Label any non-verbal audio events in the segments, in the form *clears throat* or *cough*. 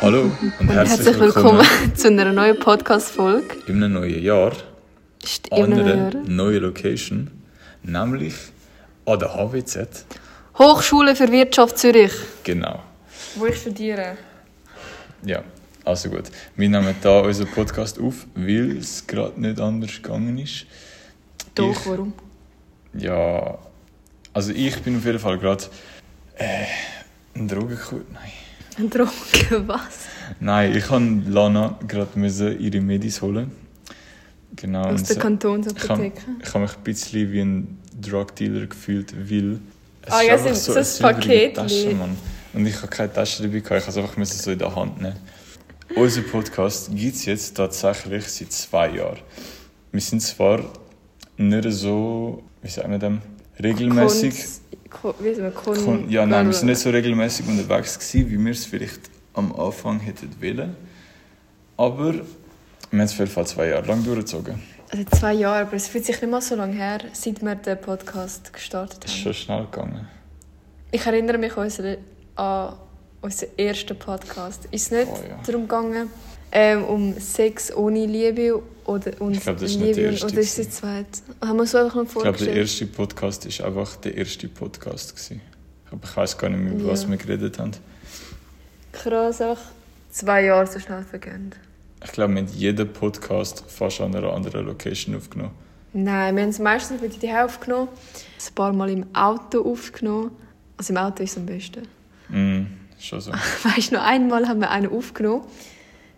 Hallo und Und herzlich, herzlich willkommen *laughs* zu einer neuen Podcast-Folge. in einem neuen Jahr Ist an einer noch neuen Location, nämlich an der HWZ. Hochschule für Wirtschaft Zürich. Genau. Wo ich studiere. Ja, also gut. Wir nehmen da unseren Podcast auf, weil es gerade nicht anders gegangen ist. Doch, Ich- warum? Ja, also ich bin auf jeden Fall gerade äh, ein Drogenkur. Nein. Ein Drogen, was? Nein, ich kann Lana gerade ihre Medis holen. Genau. Aus der so- Kantonsapotheke. Ich habe ich hab mich ein bisschen wie ein Drug Dealer gefühlt, weil es Ah, ist ja, so- so ein Paket, Tasche, Mann. Und ich habe keine Tasche dabei, gehabt, ich musste es einfach müssen so in der Hand nehmen. Unser Podcast gibt es jetzt tatsächlich seit zwei Jahren. Wir sind zwar nicht so, wie sagen wir dem, regelmäßig. Kon, wie wir, Kon, Kon ja, nein, wir sind nicht so regelmäßig unterwegs gewesen, wie wir es vielleicht am Anfang hätten wollen. Aber wir haben es auf jeden Fall zwei Jahre lang durchgezogen. Also zwei Jahre, aber es fühlt sich nicht mal so lange her, seit wir den Podcast gestartet Es ist haben. schon schnell gegangen. Ich erinnere mich an unseren, an unseren ersten Podcast. Ist es nicht Oh, ja. darum gegangen, ähm, um Sex ohne Liebe oder und Ich glaub, das ist Liebe nicht der erste oder ist der zweite? Haben wir so einfach noch Ich glaube, der vorgestellt? erste Podcast war einfach der erste Podcast. Gewesen. Aber ich weiß gar nicht mehr, über was Ja. wir geredet haben. Krass, einfach zwei Jahre so schnell vergehen. Ich glaube, wir haben jeden Podcast fast an einer anderen Location aufgenommen. Nein, wir haben es meistens wieder die aufgenommen, ein paar Mal im Auto aufgenommen. Also im Auto ist es am besten. Mm, schon so. *laughs* Weißt du, noch einmal haben wir einen aufgenommen.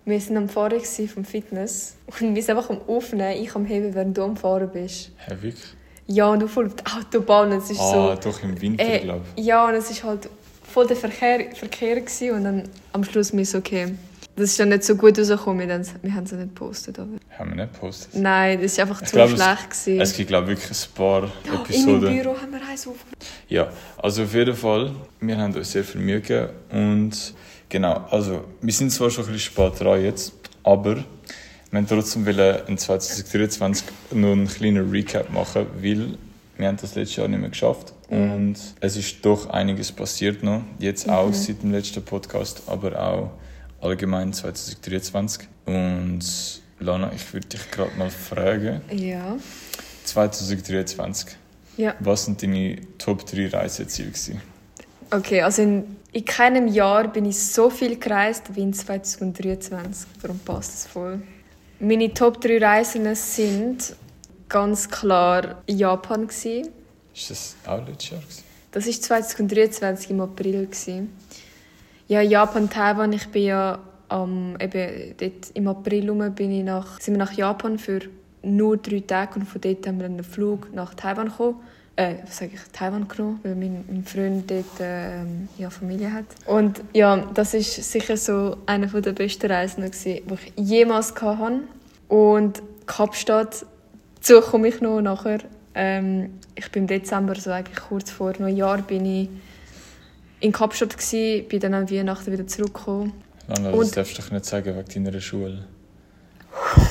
Wir waren am Fahren vom Fitness und wir sind einfach am Aufnehmen, ich am Heben, während du am Fahren bist. Hä, wirklich? Ja, und du voll auf die Autobahn. Es ist Ah, so. doch im Winter, Äh, glaube ich. ja, und es ist halt voll der Verkehr, Verkehr gewesen, und dann am Schluss mir so, okay, das ist dann nicht so gut rausgekommen, wir, wir haben es nicht gepostet. Aber. Haben wir nicht gepostet. Nein, das war einfach Ich zu glaube, es- schlecht. gewesen. Es gibt, glaube ich, wirklich ein paar Ja, in meinem Episoden. Büro haben wir eins aufgenommen. Ja, also auf jeden Fall, wir haben uns sehr viel Mühe gegeben und genau, also wir sind zwar schon ein bisschen spät dran jetzt, aber wir haben trotzdem wollen in 2023 noch einen kleinen Recap machen, weil wir haben das letztes Jahr nicht mehr geschafft und es ist doch einiges passiert noch, jetzt auch seit dem letzten Podcast, aber auch allgemein 2023 und Lana, ich würde dich gerade mal fragen, Ja. 2023, Ja. was sind deine Top 3 Reiseziele gewesen? Okay, also in, in keinem Jahr bin ich so viel gereist wie in 2023. Darum passt es voll. Meine Top 3 Reisen sind ganz klar Japan. Gewesen. Ist das auch letztes Jahr? Gewesen? Das war 2023 im April. Gewesen. Ja, Japan, Taiwan. Ich bin ja am, eben dort im April rum bin ich nach, sind wir nach Japan für nur drei Tage und von dort haben wir einen Flug nach Taiwan gekommen. Äh, was sage ich, Taiwan genommen, weil mein, mein Freund dort ähm, ja, Familie hat. Und ja, das ist sicher so eine der besten Reisen, gewesen, die ich jemals hatte. Und Kapstadt, dazu komme ich noch nachher. Ähm, ich bin im Dezember, so eigentlich kurz vor Neujahr, bin ich in Kapstadt gsi, bin dann an Weihnachten wieder zurückgekommen. Lana, das Und- darfst du doch nicht sagen wegen deiner Schule. *laughs*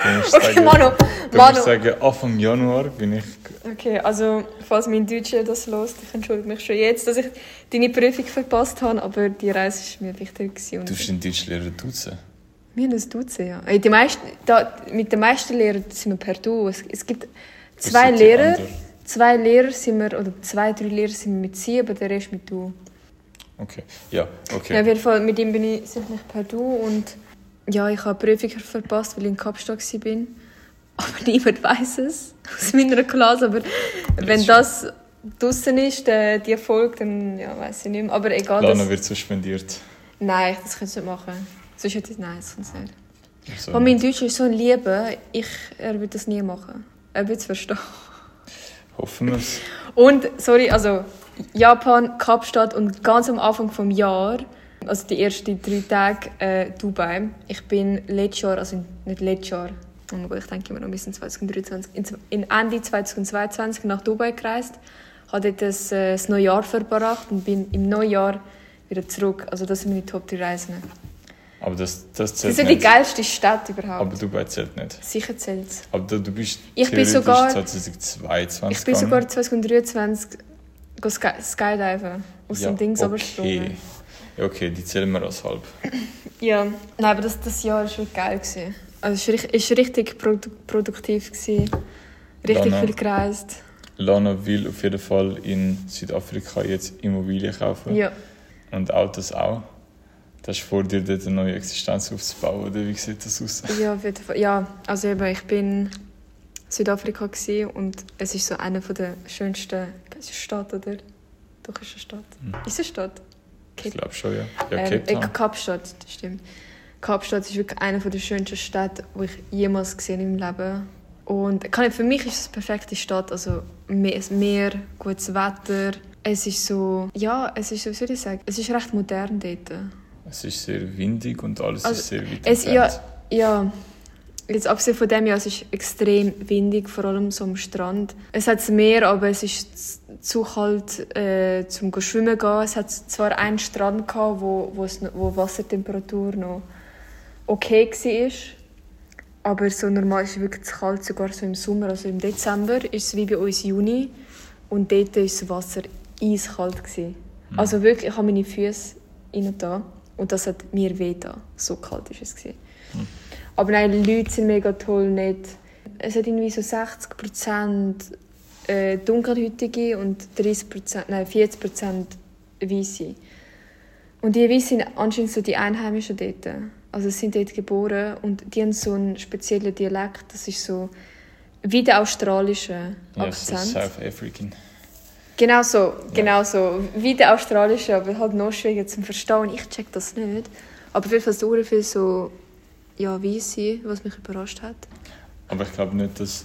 Du musst Okay, sagen, Manu, du Manu. musst sagen, Anfang Januar bin ich... Okay, also falls mein Deutscher das hört, ich entschuldige mich schon jetzt, dass ich deine Prüfung verpasst habe, aber die Reise ist mir wichtig. Du bist ein Deutschlehrer duzen. wir haben ein Duzen, ja. Äh, Die meisten, da, mit den meisten Lehrern sind wir per Du. Es, es gibt zwei Lehrer, anderen? zwei Lehrer sind wir, oder zwei, drei Lehrer sind wir mit Sie, aber der Rest mit Du. Okay, ja, okay. Ja, auf jeden Fall, mit ihm bin ich sicherlich per Du und ja, ich habe Prüfung verpasst, weil ich in Kapstadt war. Aber niemand weiß es aus meiner Klasse. Aber wenn das draußen ist, äh, die Folge, dann ja, weiß ich nicht mehr. Aber egal. Lana Das, wird suspendiert. nein, das kannst du nicht machen. Sonst hätte ich, nein, das kannst du nicht. Also, Aber mein Deutsch ist so ein Liebe, ich, er wird das nie machen. Er wird es verstehen. hoffen wir es. Und, sorry, also Japan, Kapstadt und ganz am Anfang vom Jahr, also die ersten drei Tage äh, Dubai. Ich bin letztes Jahr, also nicht letztes Jahr, mein Gott, ich denke immer noch bis in 2023, in, Ende 2022 nach Dubai gereist, habe dort das, äh, das Neujahr verbracht und bin im Neujahr wieder zurück. Also das sind meine Top 3 Reisen. Aber das, das Das zählt ist ja die geilste Stadt überhaupt. Aber Dubai zählt nicht. Sicher zählt's. Aber du, du bist Ich bin sogar- 2022 Ich bin sogar 2023 go sky skydiven aus dem Dings okay. Ja, okay, die zählen wir als halb. Ja, nein, aber das, das Jahr war wirklich geil. Gewesen. Also es war richtig, produ produktiv. Gewesen. Richtig Lana. viel gereist. Lana will auf jeden Fall in Südafrika jetzt Immobilien kaufen. Ja. Und Autos auch. Das ist vor dir, dort eine neue Existenz aufzubauen, oder wie sieht das aus? Ja, auf jeden Fall. Ja, also eben, ich bin in Südafrika gewesen und es ist so eine von der schönsten ist eine Stadt, oder? Doch, ist eine Stadt. Hm. Ist es eine Stadt? Ich glaube schon, ja. Ja, ähm, Cape Town. Kapstadt, das stimmt. Kapstadt ist wirklich eine der schönsten Städte, die ich jemals gesehen habe im Leben. Und kann ich, für mich ist es eine perfekte Stadt. Also Me- das Meer, gutes Wetter. Es ist so, ja, es ist so, wie soll ich sagen, es ist recht modern dort. Es ist sehr windig und alles Also, ist sehr weit Es, ja, ja, jetzt abgesehen von dem, ja, es ist extrem windig, vor allem so am Strand. Es hat das Meer, aber es ist zu kalt äh, zum schwimmen gehen. Es hat zwar einen Strand gehabt, wo, wo, es, noch- wo Wassertemperatur noch okay war, aber so normal ist es wirklich zu kalt, sogar so im Sommer, also im Dezember ist es wie bei uns Juni und dort war das Wasser eiskalt. Gewesen. Also wirklich, ich habe meine Füße rein da und das hat mir weh da. So kalt ist es. Gewesen. Aber nein, die Leute sind mega toll, nett. Es hat irgendwie so 60% äh, Dunkelhäutige und 30%, nein, 40% Weisse. Und die Weißen sind anscheinend so die Einheimischen dort. Also sie sind dort geboren und die haben so einen speziellen Dialekt. Das ist so wie der australische Ja, so Akzent. South African. Genau so, genau so. Wie der australische, aber halt noch schwieriger zum Verstehen. Ich check das nicht. Aber auf jeden Fall so viel so, ja, Weisse, was mich überrascht hat. Aber ich glaube nicht, dass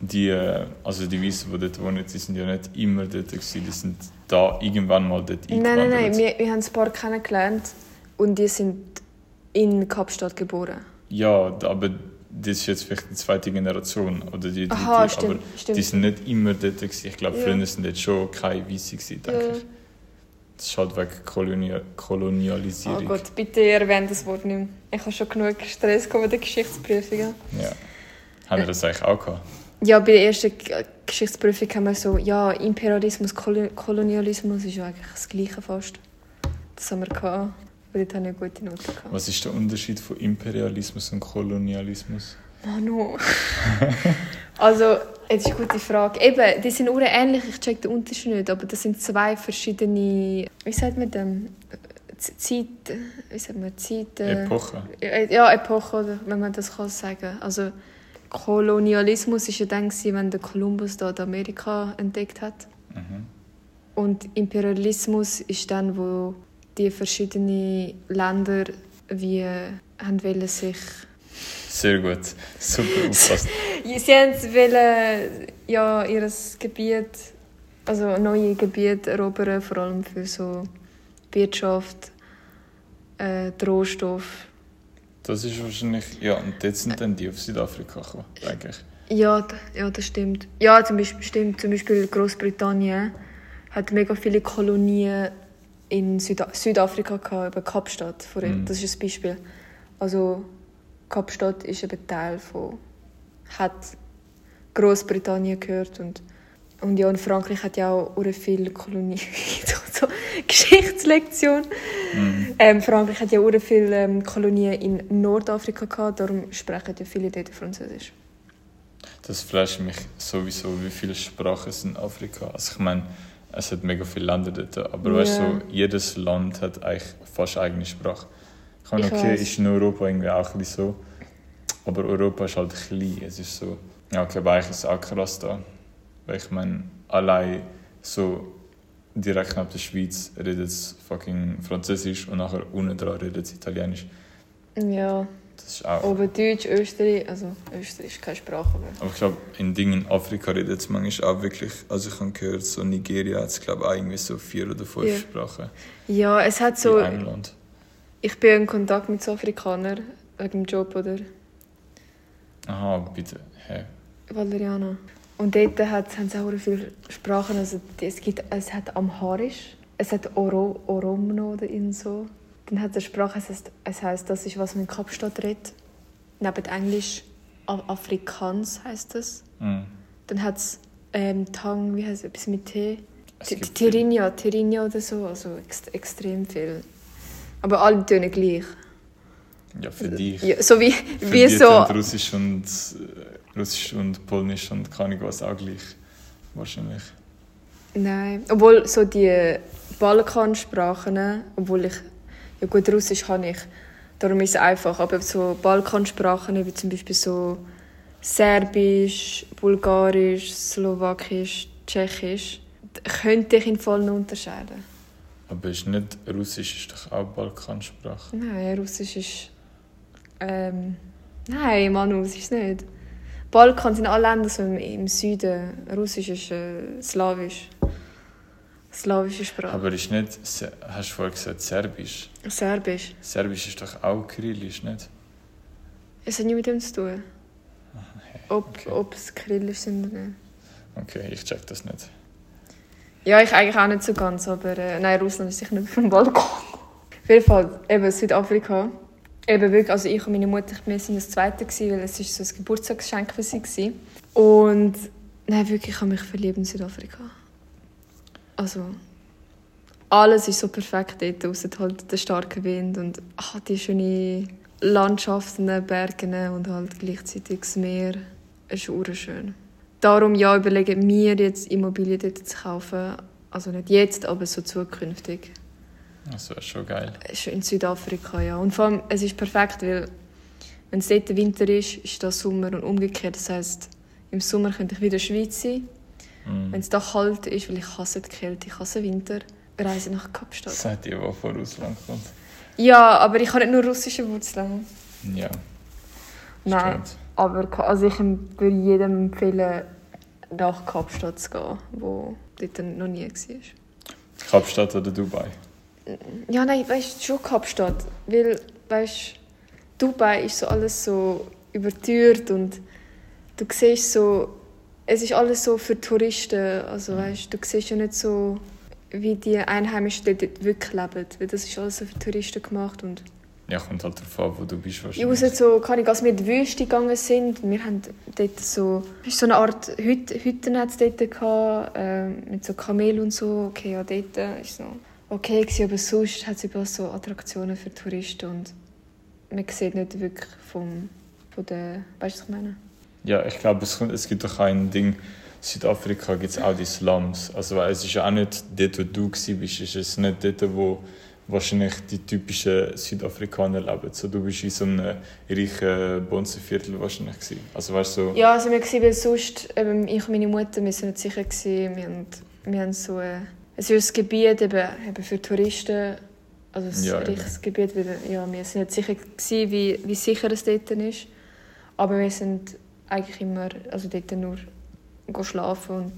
die, äh, also die Weißen, die dort wohnen, die sind ja nicht immer dort gewesen. Die sind da irgendwann mal dort Nein, nein, nein. Wir, wir haben ein paar kennengelernt und die sind in Kapstadt geboren. Ja, aber das ist jetzt vielleicht die zweite Generation oder die dritte. Aha, stimmt, aber stimmt. die sind nicht immer dort gewesen. Ich glaube, Ja. früher sind dort schon keine Weiße gewesen, denke Ja. ich. Das ist halt wegen Kolonia Oh Kolonialisierung. Gott, bitte erwähnt das Wort nicht mehr. Ich habe schon genug Stress mit den Geschichtsprüfungen. Ja. Haben wir das eigentlich auch gehabt? Ja, bei der ersten Geschichtsprüfung haben wir so, ja, Imperialismus, Kolo- Kolonialismus ist ja eigentlich das Gleiche fast. Das haben wir gehabt. Aber dort habe ich eine gute Note gehabt. Was ist der Unterschied von Imperialismus und Kolonialismus? Manu. *laughs* also, jetzt ist eine gute Frage. Eben, die sind ure ähnlich, ich check den Unterschied nicht, aber das sind zwei verschiedene, wie sagt man dem? Z- Zeit, wie sagt man, Zeit... äh, Epoche. Ja, Epoche, wenn man das kann sagen. Also, Kolonialismus war ja dann, wenn der Kolumbus dort Amerika entdeckt hat. Mhm. Und Imperialismus ist dann, wo die verschiedenen Länder wie haben wollen sich Sehr gut. Super aufpasst. *laughs* Sie haben wollen, ja, ihr Gebiet, also neue Gebiete erobern, vor allem für so Wirtschaft, äh, die Rohstoffe. Das ist wahrscheinlich. Ja, und dort sind dann die auf Südafrika gekommen, denke ich. Ja, ja, das stimmt. Ja, zum Beispiel, stimmt. Zum Beispiel Großbritannien hat mega viele Kolonien in Süda Südafrika gehabt, über Kapstadt. Vor. Mhm. Das ist ein Beispiel. Also Kapstadt ist eben Teil von hat Großbritannien gehört und und ja, und Frankreich hat ja auch sehr viele Kolonien. *laughs* so, Geschichtslektion. Mhm. Ähm, Frankreich hat ja sehr viele ähm, Kolonien in Nordafrika gehabt, darum sprechen ja viele dort Französisch. Das flasht mich sowieso, wie viele Sprachen es in Afrika. Also ich meine, es hat mega viele Länder dort, aber weißt Ja. du, so, jedes Land hat eigentlich fast eigene Sprache. Ich meine, okay, weiss. ist in Europa irgendwie auch ein bisschen so, aber Europa ist halt klein. Es ist so, ja, okay, aber eigentlich ist es auch krass da. Weil ich meine, allein so direkt neben der Schweiz redet es fucking Französisch und nachher unten dran redet es Italienisch. Ja, Das ist auch. aber Deutsch, Österreich, also Österreich ist keine Sprache mehr. Aber ich glaube, in Dingen in Afrika redet es manchmal auch wirklich. Also ich habe gehört, so Nigeria hat es glaube ich auch irgendwie so vier oder fünf Ja. Sprachen Ja, es hat so. in einem Land. Ich bin in Kontakt mit so Afrikanern wegen dem Job oder Aha, bitte. Hä? Valeriana. Und dort hat, haben sie auch viele Sprachen. Also es, gibt, es hat Amharisch, es hat Oro, Oromno oder so. Dann hat es eine Sprache, es heisst, es heisst, das ist, was man in Kapstadt redet. Neben Englisch Afrikaans heisst das. Mhm. Dann hat es ähm, Tang, wie heißt es, etwas mit T? Es T- gibt Tirigna, Tirigna oder so, also ex extrem viel. Aber alle tönen gleich. Ja, für dich. Ja, so wie, Für wie so. Russisch und, äh, Russisch und Polnisch und keine Ahnung was auch gleich. Wahrscheinlich. Nein, obwohl so die Balkansprachen, obwohl ich, ja gut, Russisch kann ich, darum ist es einfach, aber so Balkansprachen wie zum Beispiel so Serbisch, Bulgarisch, Slowakisch, Tschechisch, könnte ich in vollen unterscheiden. Aber ist nicht Russisch ist doch auch Balkansprache. Nein, Russisch ist, ähm, nein, Manu, es ist nicht. Balkan sind alle Länder so im, im Süden, Russisch ist äh, Slawisch. Slawische Sprache. Aber ist nicht, hast du vorher gesagt, Serbisch? Serbisch. Serbisch ist doch auch Kyrillisch, nicht? Es hat nichts mit dem zu tun. Ob, okay. ob es Kyrillisch sind oder nicht. Okay, ich check das nicht. Ja, ich eigentlich auch nicht so ganz, aber äh, nein, Russland ist sicher nicht vom Balkan. Auf jeden Fall, eben Südafrika. Eben wirklich, also ich und meine Mutter, wir sind das Zweite gewesen, weil es ist so ein Geburtstagsgeschenk für sie war. Und nein, wirklich, ich habe mich verliebt in Südafrika. Also, alles ist so perfekt dort, außer halt der starke Wind und ach, die schöne Landschaften, Berge und halt gleichzeitig das Meer. Es ist urschön. Darum ja, überlegen wir jetzt Immobilien dort zu kaufen. Also nicht jetzt, aber so zukünftig. Das wäre schon geil. In Südafrika, ja. Und vor allem, es ist perfekt, weil wenn es dort Winter ist, ist das Sommer und umgekehrt. Das heisst, im Sommer könnte ich wieder in der Schweiz sein. Mhm. Wenn es da kalt ist, weil ich hasse die Kälte, ich hasse Winter, reise nach Kapstadt. Seit ihr, die von Russland kommt. Ja, aber ich habe nicht nur russische Wurzeln. Ja, Nein, stimmt. aber also ich würde jedem empfehlen, nach Kapstadt zu gehen, wo dort noch nie war. Kapstadt oder Dubai? Ja, nein, weißt du, schon Kapstadt. Weil, weißt Dubai ist so alles so überteuert und du siehst so, es ist alles so für Touristen. Also, weißt du, siehst ja nicht so, wie die Einheimischen dort wirklich leben. Weil das ist alles so für Touristen gemacht. Und Ja, kommt halt darauf an, wo du bist ich wahrscheinlich. muss so, kann ich, als wir in die Wüste gegangen sind, wir haben dort so, so eine Art Hütte, Hütten hat's dort gehabt, ähm, mit so Kamel und so. Okay, ja, dort ist so okay gewesen, aber sonst hat es überall so Attraktionen für Touristen und man sieht nicht wirklich vom, von der, weißt du, was ich meine? Ja, ich glaube, es, es gibt doch ein Ding. Südafrika gibt es auch die Slums. Also, weil es ist ja auch nicht dort, wo du warst, bist, ist es nicht dort, wo wahrscheinlich die typischen Südafrikaner leben. So, du bist in so einem reichen Bonzenviertel wahrscheinlich gewesen. Also, weißt so, Ja, also wir waren sonst, eben, ich und meine Mutter, wir sind nicht sicher gewesen, wir haben, wir haben so, äh, es ist ein Gebiet eben, eben für Touristen, also ein Ja, richtiges Gebiet, weil, ja, wir sind nicht sicher gewesen, wie, wie sicher es dort ist, aber wir sind eigentlich immer, also dort nur schlafen und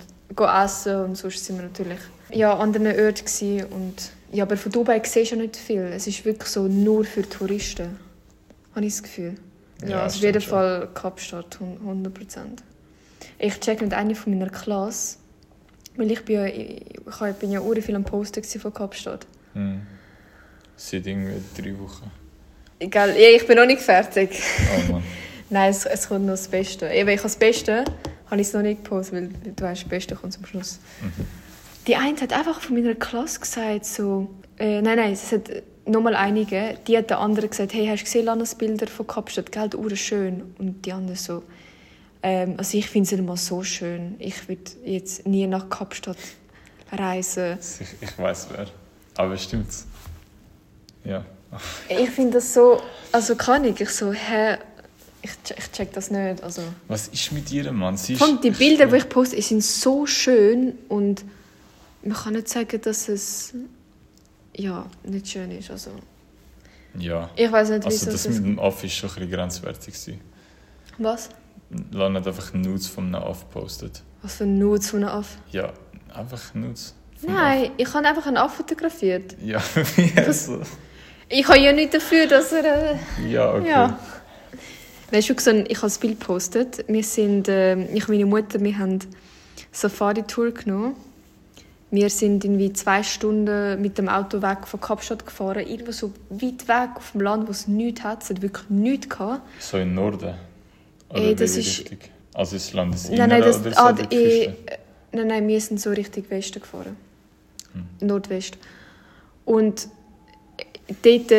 essen und sonst sind wir natürlich ja, an anderen Orten und ja, aber von Dubai siehst du ja nicht viel, es ist wirklich so nur für Touristen, habe ich das Gefühl. Ja, Ja, also auf jeden. Fall Kapstadt, 100% Ich check mit einer von meiner Klasse, weil ich bin ja, ich bin ja uri viel am Posten von Kapstadt. hm, seit irgendwie drei Wochen. Egal, ja, ich bin noch nicht fertig. Oh Mann. *laughs* Nein, es, es kommt noch das Beste. Eben, ich habe das Beste, habe ich es noch nicht gepostet, weil du weißt, das Beste kommt zum Schluss. Mhm. Die eine hat einfach von meiner Klasse gesagt, so, äh, nein, nein, es hat nochmal einige, die hat der andere gesagt, hey, hast du gesehen, Lanas Bilder von Kapstadt, gell, ur schön. Und die andere so, ähm, also ich finde es mal so schön. Ich würde jetzt nie nach Kapstadt reisen. *laughs* Ich, weiß wer. Aber stimmt's? Ja. Ich finde das so, also kann ich, ich so, hä, ich, ich check das nicht, also. Was ist mit ihr, Mann? Sie ist, die Bilder, die ich poste, sind so schön und man kann nicht sagen, dass es ja, nicht schön ist. Also, Ja. ich weiß nicht, Also wieso das es... mit dem Aff ist schon ein bisschen grenzwertig. gewesen. Was? Lana hat einfach Nudes von einem Aff gepostet. Was für ein Nudes von einem Affe? Ja, einfach Nudes. Nein, ich habe einfach einen Affe fotografiert. Aff. Ja, *laughs* wie so. Ich habe ja nicht dafür, dass er... Äh... Ja, okay. Ja. Weißt du, ein- ich habe das Bild gepostet. Wir sind, ähm, ich und meine Mutter, wir haben Safari-Tour genommen Wir sind irgendwie zwei Stunden mit dem Auto weg von Kapstadt gefahren, irgendwo so weit weg auf dem Land, wo es nichts hat. Es hat wirklich nichts gehabt. So im Norden? Oder Ey, das welche ist- Richtung? Also ist das Land Nein, nein, das, oder so ah, Küste? nein, nein, wir sind so Richtung Westen gefahren. Hm. Nordwest. Und dort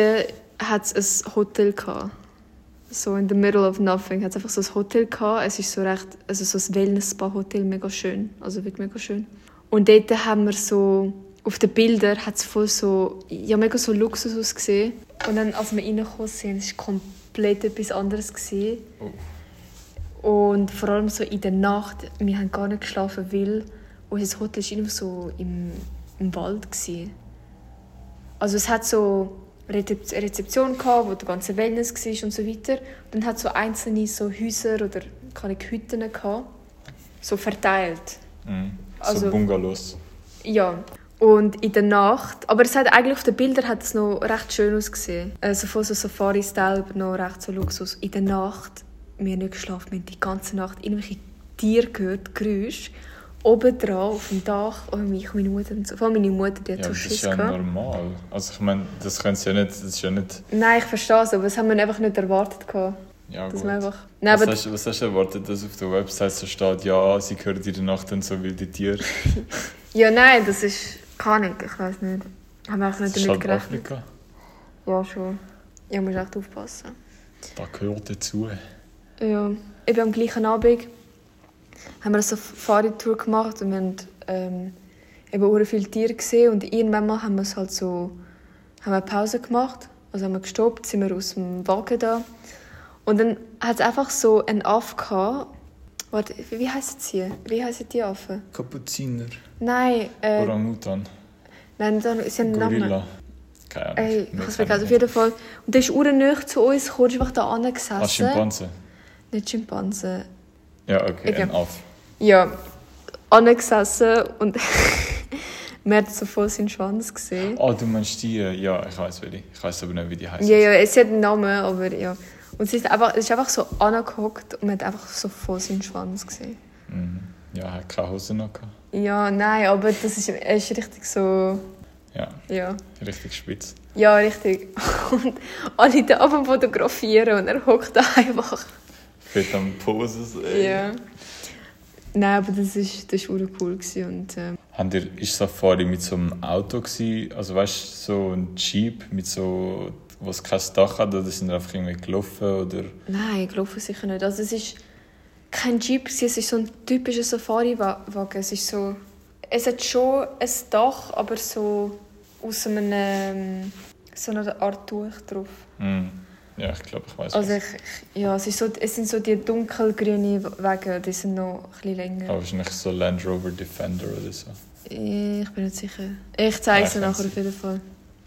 hat es ein Hotel gehabt. So in the middle of nothing hat es einfach so ein Hotel gehabt. Es ist so recht, also so ein Wellness-Spa-Hotel, mega schön. Also wirklich mega schön. Und dort haben wir so, auf den Bildern hat es voll so, ja mega so Luxus ausgesehen. Und dann, als wir reingekommen sind, es war komplett etwas anderes. Gewesen. Und vor allem so in der Nacht, wir haben gar nicht geschlafen, weil unser Hotel war irgendwo so im, im Wald. Gewesen. Also es hat so Rezeption gehabt, wo der ganze Wellness war und so weiter. Und dann hat so einzelne so Häuser oder keine Hütten gehabt, so verteilt. Mhm. So Also- Bungalows. Ja. Und in der Nacht, aber es hat eigentlich auf den Bildern hat es noch recht schön ausgesehen. Also von so Safari-Style, aber noch recht so Luxus. In der Nacht, wir haben nicht geschlafen, wir haben die ganze Nacht irgendwelche Tiere gehört, Geräusche. Oben drauf, auf dem Dach, oh, mich und meine Mutter und so. Vor allem meine Mutter, die hat Ja, so das ist Schiss ja gehabt. normal. Also ich meine, das können sie ja nicht, das ist ja nicht... Nein, ich verstehe es, aber das haben wir einfach nicht erwartet. Gehabt, Ja dass gut. einfach... Nein, was, hast, was hast du erwartet, dass auf der Website so steht, ja, sie hören in der Nacht dann so wilde Tiere? *laughs* ja, nein, das ist... Kann ich, ich weiß nicht. Haben wir einfach Das nicht ist damit halt gerechnet. Afrika. Ja, schon. Ja, musst echt aufpassen. Da gehört dazu. Ja, eben am gleichen Abend haben wir eine Safari-Tour gemacht und wir haben ähm, eben sehr viele Tiere gesehen und irgendwann mal haben wir es halt so haben wir eine Pause gemacht, also haben wir gestoppt, sind wir aus dem Wagen da und dann hat es einfach so einen Affe gehabt. Warte, wie heißt sie? Wie heißen die Affen? Kapuziner. Nein, äh, Orangutan. nein, dann- sie haben einen Namen. Gorilla. Keine Ahnung. Ey, ich kennen vergessen. Auf nicht. jeden Fall. Und der ist urnäch zu uns gekommen, ist einfach da Ah, angesessen. Schimpanse. Nicht Schimpanse. Ja, okay, Okay. ein Aff. Ja, angesessen und *laughs* man hat so voll seinen Schwanz gesehen. Ah, du meinst die? Ja, ich weiß welche. Ich weiß aber nicht, wie die heißen. Ja, ja, es hat einen Namen, aber ja. Und sie ist einfach, ist einfach so angehockt und man hat einfach so voll seinen Schwanz gesehen. Mhm. Ja, er hat keine Hose noch gehabt. Ja, nein, aber das ist, er ist richtig so, Ja, ja. richtig spitz. Ja, richtig. *laughs* Und alle da am fotografieren und er hockt da einfach. Fett am Poses, ey. Ja. Nein, aber das ist, das war cool gewesen und ähm, Habt ihr, ist Safari mit so einem Auto gewesen? Also weißt du, so ein Jeep mit so, was kein Dach hat, oder sind ihr einfach irgendwie gelaufen oder? Nein, glaube sicher nicht. Also es ist kein Jeep, gewesen, es ist so ein typischer Safari-Wagen. Es ist so... Es hat schon ein Dach, aber so aus einem... ähm, so einer Art Tuch drauf. Hm. Ja, ich glaube, ich weiß. Also ich, ich, ja, es, ist so, es sind so die dunkelgrünen Wagen, die sind noch ein bisschen länger. Aber wahrscheinlich so Land Rover Defender oder so. Ich bin nicht sicher. Ich zeige es Ja, nachher auf jeden Fall.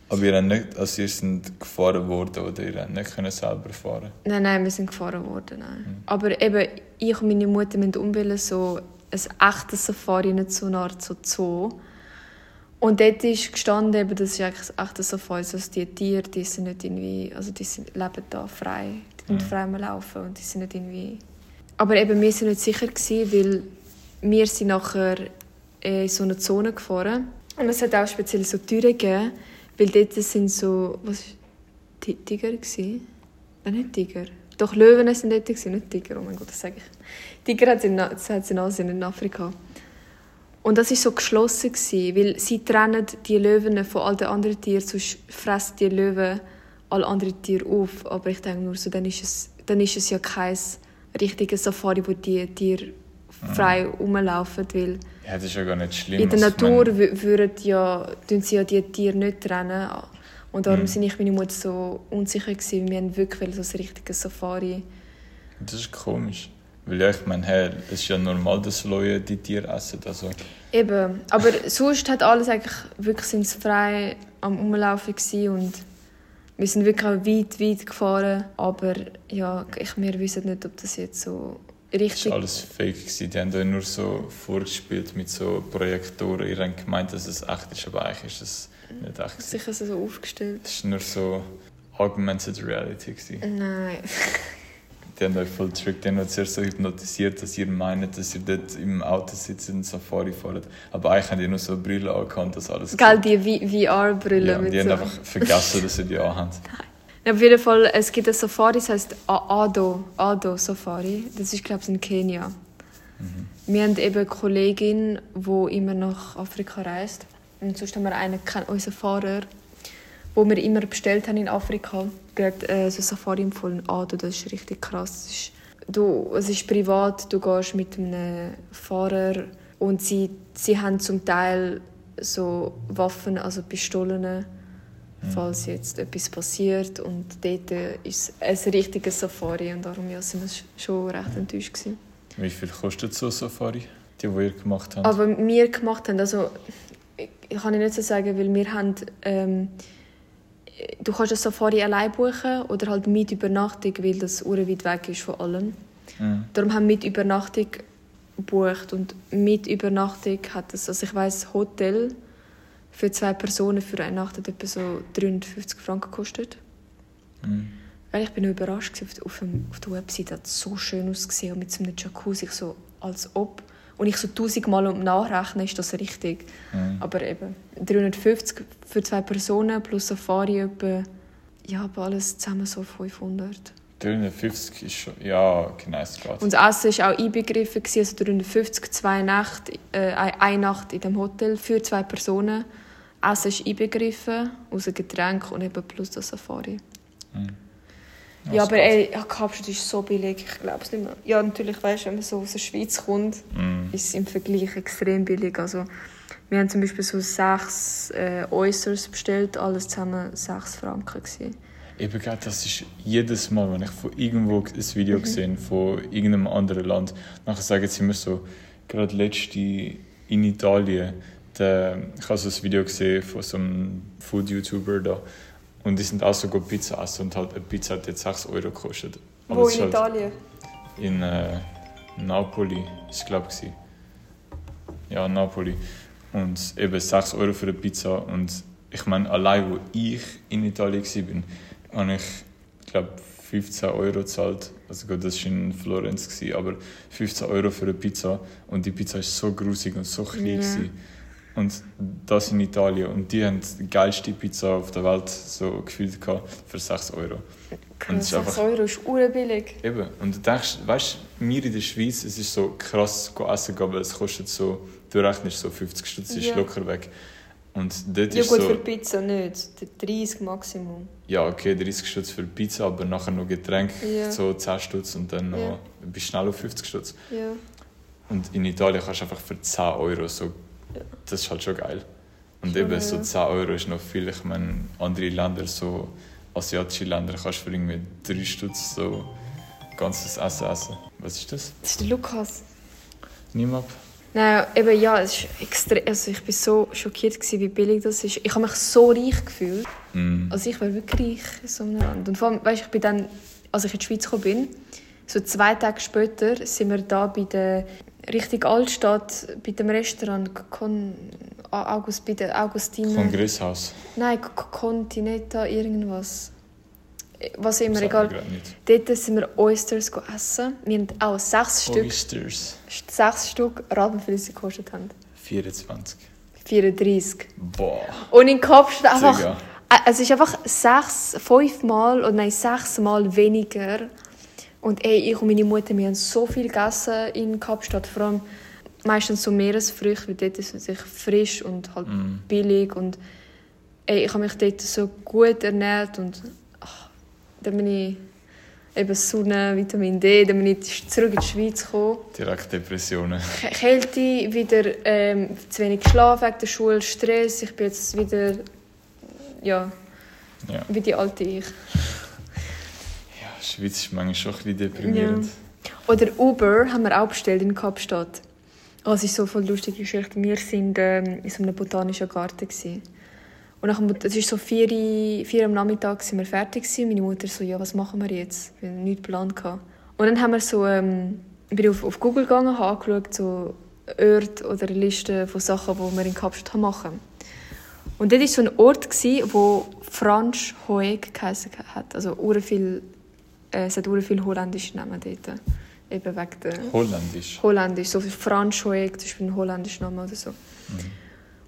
Aber ihr nicht, also ihr sind gefahren worden oder ihr nicht können selber fahren Nein, nein, wir sind gefahren worden. Nein. Mhm. Aber eben, ich und meine Mutter müssen umwählen, so ein echtes Safari, nicht so eine Art so Zoo. Und dort ist gestanden, eben, das ist eigentlich ein echtes Safari. Also die Tiere, die sind nicht irgendwie, also die sind, leben da frei. Können Mhm. frei laufen und die sind nicht irgendwie... Aber eben, wir sind nicht sicher gewesen, weil wir sind nachher in so eine Zone gefahren. Und es hat auch speziell so Türen gegeben, weil dort sind so, was ist, Ti- Tiger gewesen? Nein, nicht Tiger. Doch Löwen sind dort, gewesen, nicht Tiger. Oh mein Gott, das sage ich. Tiger hat es in, in Asien, in Afrika. Und das war so geschlossen, gewesen, weil sie trennen die Löwen von all den anderen Tieren, sonst fressen die Löwen alle anderen Tiere auf. Aber ich denke nur so, dann ist es, dann ist es ja kein richtiges Safari, wo die Tiere frei rumlaufen, weil Ja, das ist ja gar nicht schlimm. in der also Natur würden ja, tun sie ja die Tiere nicht trennen. Und darum Mhm. sind ich meine Mutter so unsicher gewesen. Wir haben wirklich so ein richtiges Safari. Das ist komisch. Weil ja, ich meine, hey, es ist ja normal, dass Leute die Tiere essen. Also, Eben. Aber sonst hat alles eigentlich wirklich sind frei am Umlaufen und wir sind wirklich auch weit, weit gefahren. Aber ja, ich, wir wissen nicht, ob das jetzt so es richtig war alles fake. Gewesen. Die haben da nur so vorgespielt mit so Projektoren. Ihr habt gemeint, dass es echt ist, aber eigentlich ist es nicht echt. Sicher so aufgestellt. Es war nur so Augmented Reality. Gewesen. Nein. *laughs* die haben euch voll tricked. Die haben euch zuerst so hypnotisiert, dass ihr meint, dass ihr dort im Auto sitzt und Safari fahrt. Aber eigentlich haben die nur so eine Brille angehabt, das alles. Gell, die VR-Brille Ja, und die haben so. einfach vergessen, dass sie die anhaben. *laughs* Ja, auf jeden Fall, es gibt ein Safari, das heißt Ado, Ado Safari. Das ist, glaube ich, in Kenia. Wir haben eben eine Kollegin, die immer nach Afrika reist. Und sonst haben wir einen, unseren Fahrer, wo wir immer bestellt haben in Afrika. Hat äh, so Safari empfohlen. Ado, das ist richtig krass. Es ist, du, es ist privat, du gehst mit einem Fahrer und sie, sie haben zum Teil so Waffen, also Pistolen falls jetzt etwas passiert. Und dort ist es ein richtiges Safari und darum ja, sind wir schon recht enttäuscht. Gewesen. Wie viel kostet so ein Safari? Die, die ihr gemacht habt? Aber wir gemacht haben, also ich, ich kann nicht so sagen, weil wir haben, ähm, du kannst das Safari allein buchen oder halt mit Übernachtung, weil das weit weg ist von allem. Mhm. Darum haben wir mit Übernachtung gebucht und mit Übernachtung hat es, also ich weiß Hotel für zwei Personen für eine Nacht hat etwa so 350 Franken gekostet. Mhm. Weil ich bin überrascht auf, dem, auf der Website hat es so schön ausgesehen und mit so einem Jacuzzi so als ob und ich so tausendmal um nachrechnen ist das richtig. Mhm. Aber eben 350 für zwei Personen plus Safari etwa ja, aber alles zusammen so 500. 350 ist schon. Ja, genau, es geht. Und das Essen war auch einbegriffen, also 350, zwei Nächte, äh, ein- eine Nacht in dem Hotel für zwei Personen. Essen ist einbegriffen, außer Getränk und eben plus das Safari. Mhm. Ja, aber ey, ja, Kapstadt ist so billig, ich glaube es nicht mehr. Ja, natürlich, weißt du, wenn man so aus der Schweiz kommt, Mhm. ist es im Vergleich extrem billig. Also, wir haben zum Beispiel so sechs äh, Oysters bestellt, alles zusammen sechs Franken. Gewesen. Eben, gell, das ist jedes Mal, wenn ich von irgendwo ein Mhm. Video gesehen von irgendeinem anderen Land, nachher sagen sie immer so, gerade letzte in Italien, der, ich habe so ein Video gesehen von so einem Food-YouTuber da und die sind auch so gut Pizza essen und halt eine Pizza hat jetzt 6 Euro gekostet. Aber Wo in halt Italien? In äh, Napoli, ist glaube ich. Ja, Napoli. Und eben 6 Euro für eine Pizza. Und ich meine, allein wo ich in Italien war, habe ich, ich glaube, 15 Euro gezahlt. Also gut, das war in Florenz, gewesen, aber 15 Euro für eine Pizza. Und die Pizza ist so grusig und so klein. Gewesen. Und das in Italien. Und die haben die geilste Pizza auf der Welt so gefühlt gehabt für 6 Euro. Und es ist 6 einfach- Euro ist urbillig. Eben. Und du denkst, weißt du, wir in der Schweiz, es ist so krass go essen weil es kostet so, du rechnest so 50 Stutz, ist Ja. locker weg. Und dort Ja ist gut, so, für Pizza nicht. 30 Maximum. ja okay, 30 Stutz für Pizza, aber nachher noch Getränk, Ja. so 10 Stutz und dann noch, Ja. bist schnell auf 50 Stutz. Ja. Und in Italien kannst du einfach für 10 Euro so. Das ist halt schon geil. Und Schon, eben so ja. 10 Euro ist noch viel, ich meine, andere Länder, so asiatische Länder, kannst du für irgendwie 3 Stutz so ganzes Essen essen. Was ist das? Das ist der Lukas. Niemand? Nein, eben ja, es ist extrem, also ich war so schockiert, gewesen, wie billig das ist. Ich habe mich so reich gefühlt. Mm. Also ich war wirklich reich in so einem Land. Und vor allem, weißt, ich bin dann, als ich in die Schweiz gekommen bin, so zwei Tage später sind wir da bei der Richtung Altstadt, bei dem Restaurant Con, August, bei der Augustine. Kongresshaus. Nein, Continenta, irgendwas. Was immer, egal. Dort sind wir Oysters essen. Wir haben auch sechs Stück, Oysters. sechs Stück, wie viel sie gekostet haben. 24. 34. Boah. Und in Kapstadt einfach... Digga. Äh, Es ist einfach sechs, fünfmal oder nein, sechsmal weniger. Und ey, ich und meine Mutter, wir haben so viel gegessen in Kapstadt. Vor allem meistens so Meeresfrüchte, weil dort ist es sich frisch und halt Mm. billig. Und ey, ich habe mich dort so gut ernährt. Und ach, dann bin ich eben Sonne, Vitamin D, dann bin ich zurück in die Schweiz gekommen. Direkt Depressionen. Kälte, wieder ähm, zu wenig Schlaf wegen der Schule, Stress. Ich bin jetzt wieder ja, Ja. wie die alte ich. Ja, Schweiz ist manchmal schon ein bisschen deprimierend. Oder Uber haben wir auch bestellt in Kapstadt. Oh, es ist so voll lustige Geschichte. Wir sind ähm, in so einem botanischen Garten gewesen. Und nach dem, es ist so vier, vier am Nachmittag sind wir fertig gewesen. Meine Mutter so, ja, was machen wir jetzt? Wir hatten nichts geplant. gehabt. Und dann haben wir so, ähm, ich bin auf, auf Google gegangen, habe angeschaut, so Orte oder Listen von Sachen, die wir in Kapstadt machen. Und dort war so ein Ort, gewesen, wo Fransch Hoeg geheißen hat. Also ur viel es hat viele holländische Namen dort. Eben wegen der... Holländisch. Holländisch, so wie Franschhoek, zum Beispiel ein holländischer Name oder so.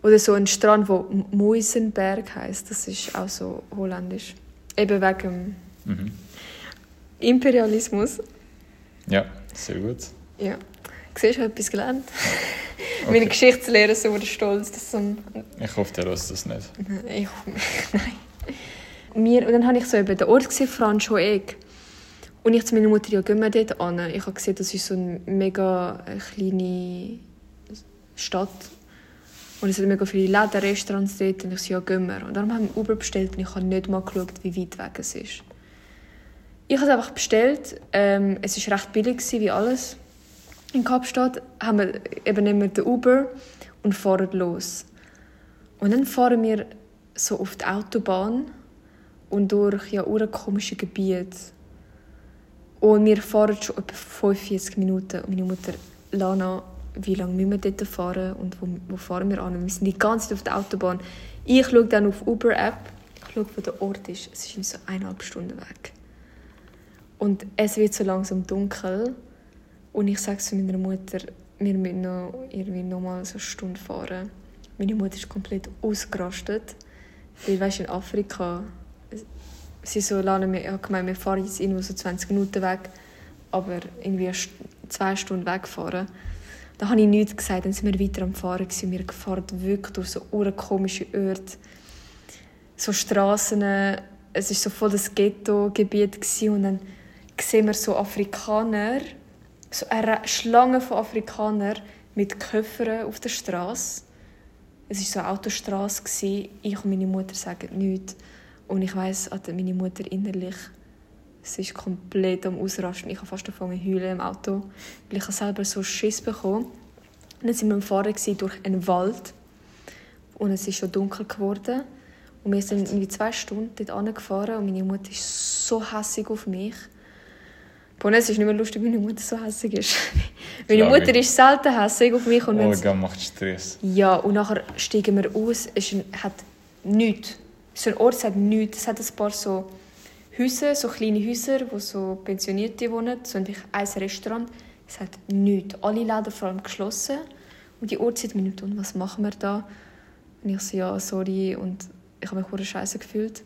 Oder so ein Strand, der Muisenberg heißt, das ist auch so holländisch. Eben wegen dem Mhm. Imperialismus. Ja, sehr gut. Ja. Siehst du, ich habe etwas gelernt. *laughs* Okay. Meine Geschichtslehrer sind super stolz, dass ein Ich hoffe, der hört das nicht. *laughs* Ich, *laughs* nein. Wir, und dann habe ich so eben den Ort gesehen, Franschhoek. Und ich zu meiner Mutter, ja, gehen wir dort an. Ich habe gesehen, das ist so eine mega äh, kleine Stadt. Und es sind mega viele Läden, Restaurants dort. Und ich so, ja, gehen wir. Und darum haben wir Uber bestellt und ich habe nicht mal geschaut, wie weit weg es ist. Ich habe es einfach bestellt. Ähm, es war recht billig, wie alles. In Kapstadt haben wir, eben nehmen wir den Uber und fahren los. Und dann fahren wir so auf die Autobahn und durch ja komische Gebiete. Und wir fahren schon etwa 45 Minuten. Und meine Mutter, Lana, wie lange müssen wir dort fahren und wo, wo fahren wir an? Wir sind die ganze Zeit auf der Autobahn. Ich schaue dann auf Uber-App, ich schaue, wo der Ort ist. Es ist so eineinhalb Stunden weg. Und es wird so langsam dunkel. Und ich sage zu meiner Mutter, wir müssen noch irgendwie noch mal so eine Stunde fahren. Meine Mutter ist komplett ausgerastet. Weil, weißt, in Afrika, sie so lange, wir, ich habe gemeint, wir fahren jetzt irgendwo so 20 Minuten weg, aber irgendwie zwei Stunden wegfahren. Da habe ich nichts gesagt, dann sind wir weiter am Fahren gewesen. Wir fahren wirklich durch so urkomische Orte, so Straßen. Es ist so voll das Ghetto-Gebiet und dann sehen wir so Afrikaner, so eine Schlange von Afrikanern mit Köffern auf der Straße. Es war so eine Autostraße. gewesen. Ich und meine Mutter sagen nichts. Und ich weiss, also meine Mutter innerlich, sie ist komplett am Ausrasten. Ich habe fast angefangen zu heulen im Auto, weil ich habe selber so Schiss bekommen. Und dann sind wir am Fahren durch einen Wald. Und es ist schon dunkel geworden. Und wir sind irgendwie zwei Stunden dort angefahren und meine Mutter ist so hässig auf mich. Und es ist nicht mehr lustig, wie meine Mutter so hässig ist. *laughs* meine Glaube Mutter ist selten hässig auf mich. Und Oh, wenn's- Gott, macht Stress. ja, und nachher steigen wir aus. Es hat nichts. So ein Ort es hat nichts. Es hat ein paar so Häuser, so kleine Häuser, wo so Pensionierte wohnen. So ein Restaurant. Es hat nichts. Alle Läden vor allem geschlossen. Und die Uhrzeit mir nicht, und was machen wir da? Und ich so, ja, sorry. Und ich habe mich hure scheiße gefühlt.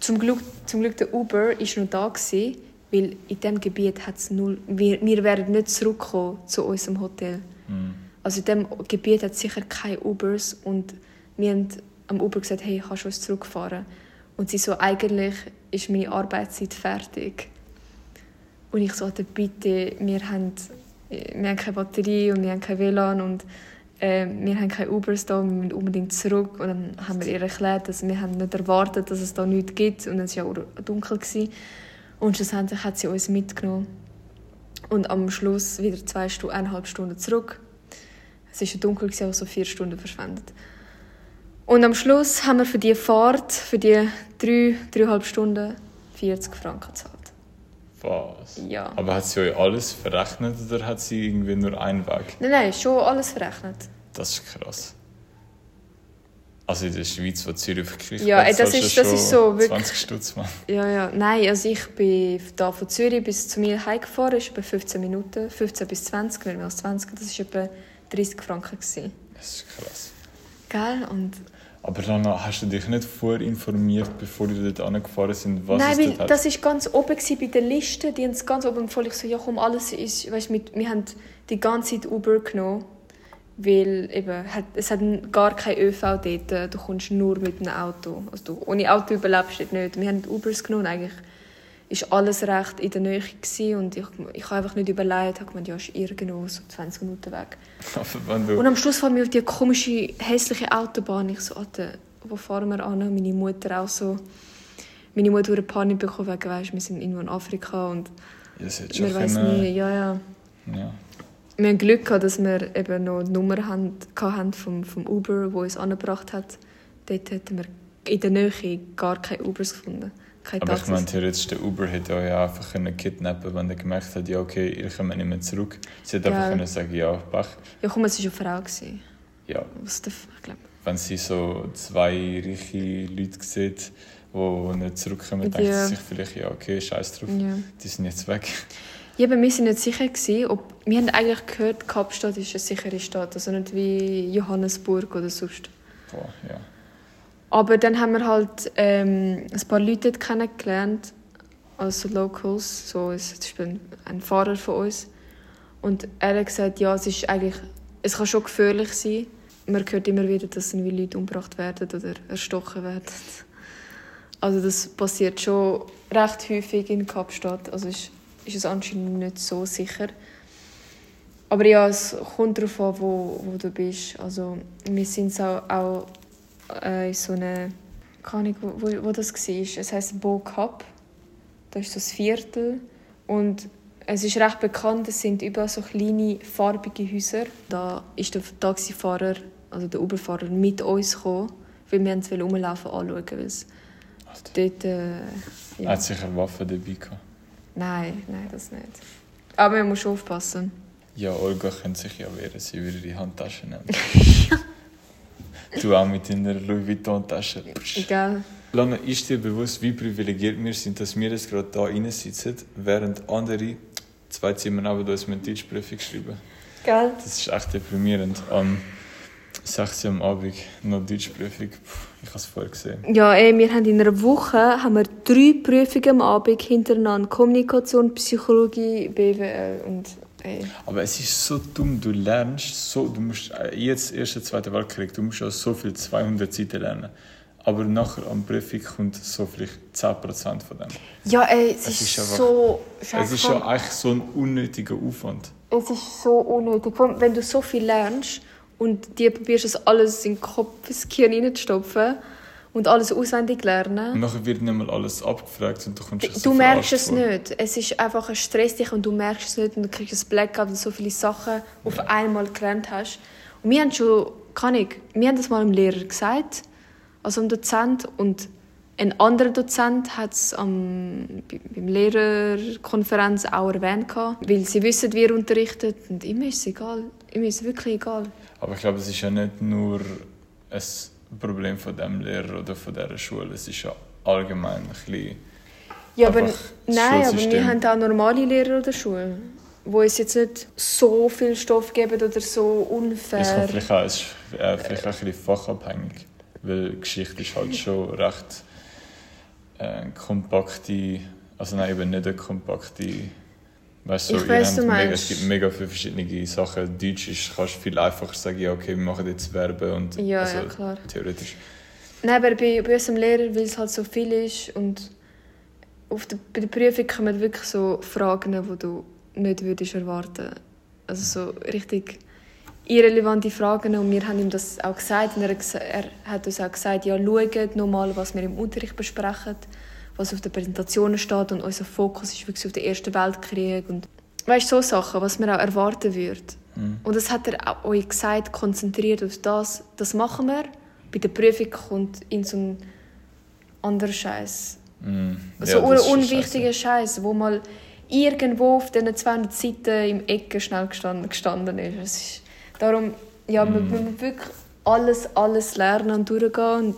Zum Glück, zum Glück der Uber ist noch da gewesen, weil in diesem Gebiet hat es null... Wir, wir wären nicht zurückgekommen zu unserem Hotel. Mhm. Also in diesem Gebiet hat es sicher keine Ubers und wir haben am Uber gesagt, hey, kannst du uns zurückfahren? Und sie so, eigentlich ist meine Arbeitszeit fertig. Und ich so, «Alter, bitte, wir haben, wir haben keine Batterie und wir haben kein WLAN und äh, wir haben keine Ubers da, wir müssen unbedingt zurück. Und dann haben wir ihr erklärt, dass wir haben nicht erwartet, dass es da nichts gibt und es war ja auch dunkel. Gewesen. Und schlussendlich hat sie uns mitgenommen. Und am Schluss wieder zwei Stunden, eineinhalb Stunden zurück. Es war dunkel, gewesen, also vier Stunden verschwendet. Und am Schluss haben wir für die Fahrt, für die drei, dreieinhalb Stunden, 40 Franken gezahlt. Was? Ja. Aber hat sie euch alles verrechnet oder hat sie irgendwie nur einen Weg? Nein, nein, schon alles verrechnet. Das ist krass. Also in der Schweiz, wo Zürich verglichen Ja, ey, das ist- das ist so wirklich- 20 Stutz, Mann. Ja, ja. Nein, also ich bin da von Zürich bis zu mir heimgefahren, ist etwa 15 Minuten, 15 bis 20, nicht mehr als 20, das war etwa 30 Franken. Gewesen. Das ist krass. Gell? Und Aber Lana, hast du dich nicht vorinformiert, bevor die dort angefahren sind, was Nein, es weil dort hat? das war ganz oben bei der Liste. Die haben es ganz oben empfohlen. Ich so, ja komm, alles ist, weißt, mit, wir haben die ganze Zeit Uber genommen, weil eben, hat, es hat gar kein ÖV dort. Du kommst nur mit einem Auto. Also du, ohne Auto überlebst du nicht. Wir haben Ubers genommen. Eigentlich ist alles recht in der Nähe gewesen und ich, ich habe einfach nicht überlegt. Habe gemeint, ja, ist irgendwo so 20 Minuten weg. *laughs* Du... Und am Schluss fahren wir auf die komische, hässliche Autobahn. Ich so, Alter, wo fahren wir an? Meine Mutter auch so. Meine Mutter hat eine Panik bekommen, wegen, weißt, wir sind irgendwo in Afrika und Ja, wissen können- nie. Ja, ja. Ja. Wir haben Glück gehabt, dass wir eben noch die Nummer haben, hatten vom, vom Uber, der uns angebracht hat. Dort hätten wir in der Nähe gar keine Ubers gefunden. Keine Aber ich meine, theoretisch, der Uber hätte euch ja einfach können kidnappen wenn er gemerkt hat, ja, okay, ihr kommt nicht mehr zurück. Sie hätte einfach Ja. können sagen, ja, Pech. ja, komm, es war eine Frau. gewesen. Ja, Was der, F- ich glaube. wenn sie so zwei reiche Leute sieht, die nicht zurückkommen, Ja. denken sie sich vielleicht, ja, okay, scheiß drauf, Ja. die sind jetzt weg. Ja, aber wir sind nicht sicher gewesen, ob... Wir haben eigentlich gehört, Kapstadt ist eine sichere Stadt, also nicht wie Johannesburg oder sonst. Boah, ja. Aber dann haben wir halt ähm, ein paar Leute kennengelernt, also Locals, so ein- zum Beispiel ein Fahrer von uns. Und er hat gesagt, ja, es ist eigentlich, es kann schon gefährlich sein. Man hört immer wieder, dass irgendwie Leute umgebracht werden oder erstochen werden. Also das passiert schon recht häufig in Kapstadt. Also ist, ist es anscheinend nicht so sicher. Aber ja, es kommt darauf an, wo, wo du bist. Also wir sind auch, auch äh, in so eine, keine Ahnung, wo, wo, das war. Es heisst Bo Cup. Da ist so das Viertel. Und es ist recht bekannt, es sind überall so kleine, farbige Häuser. Da ist der Taxifahrer, also der Uberfahrer, mit uns gekommen, weil wir wollten rumlaufen anschauen, Alter. dort... Äh, Er ja. hat sicher Waffen dabei gehabt. Nein, nein, das nicht. Aber man muss aufpassen. Ja, Olga könnte sich ja wehren, sie würde die Handtasche nehmen. *laughs* du auch mit deiner Louis Vuitton-Tasche. Egal. Lana, ist dir bewusst, wie privilegiert wir sind, dass wir jetzt gerade da rein sitzen, während andere zwei Zimmer neben uns mit Deutschprüfung schreiben? Gell? Das ist echt deprimierend. Am 6 Uhr am Abend noch Deutschprüfung. Ich habe es vorher gesehen. Ja, ey, wir haben in einer Woche haben wir drei Prüfungen am Abend hintereinander. Kommunikation, Psychologie, BWL und ey. Aber es ist so dumm, du lernst so, du musst äh, jetzt erster, zweiter Weltkrieg, du musst auch so viel 200 Seiten lernen. Aber nachher am Prüfung kommt so vielleicht 10% von dem. Ja, ey, es, Es ist, ist einfach- so... Es ist ja eigentlich so ein unnötiger Aufwand. Es ist so unnötig. Vor allem, wenn du so viel lernst und dir probierst, das alles in den Kopf, ins Gehirn reinzustopfen und alles auswendig Und lernen. nachher wird nicht mal alles abgefragt und du kommst so Du merkst es vor. nicht. Es ist einfach ein Stress dich und du merkst es nicht und du kriegst ein Blackout, du so viele Sachen auf einmal gelernt hast. Und wir haben schon, kann ich, wir haben das mal dem Lehrer gesagt, also dem Dozent und ein anderer Dozent hat es am, bei- beim Lehrerkonferenz auch erwähnt, gehabt, weil sie wissen, wie er unterrichtet und ihm ist es egal. Ihm ist es wirklich egal. Aber ich glaube, es ist ja nicht nur ein Problem von dem Lehrer oder von dieser Schule. Es ist ja allgemein ein bisschen... Ja, aber, nein, aber wir haben auch normale Lehrer oder Schule, wo es jetzt nicht so viel Stoff geben oder so Es kann unfair. vielleicht auch, es ist äh, vielleicht auch ein bisschen fachabhängig. Weil Geschichte ist halt schon recht äh, kompakte... Also nein, eben nicht eine kompakte... Weißt du, Ich habt du mega, es gibt mega viele verschiedene Sachen. Deutsch ist, kannst du viel einfacher sagen, ja okay, wir machen jetzt Verben und Ja, also, ja, klar. theoretisch. Nein, aber bei, bei unserem Lehrer, weil es halt so viel ist und auf der, bei der Prüfung kommen wirklich so Fragen, die du nicht würdest erwarten Also so richtig irrelevante Fragen und wir haben ihm das auch gesagt und er, er hat uns auch gesagt, ja, schaut nochmal, was wir im Unterricht besprechen, was auf der Präsentation steht und unser Fokus ist wirklich auf den Ersten Weltkrieg und weißt so Sachen, was man auch erwarten würde. Mhm. Und das hat er auch euch gesagt, konzentriert auf das, das machen wir. Bei der Prüfung kommt in so ein anderer Scheiß. So ja, das ist unwichtiger Scheiß, wo mal irgendwo auf diesen 200 Seiten im Ecke schnell gestanden, gestanden ist. Es ist darum, ja, Mm. man muss wirklich alles, alles lernen und durchgehen. Und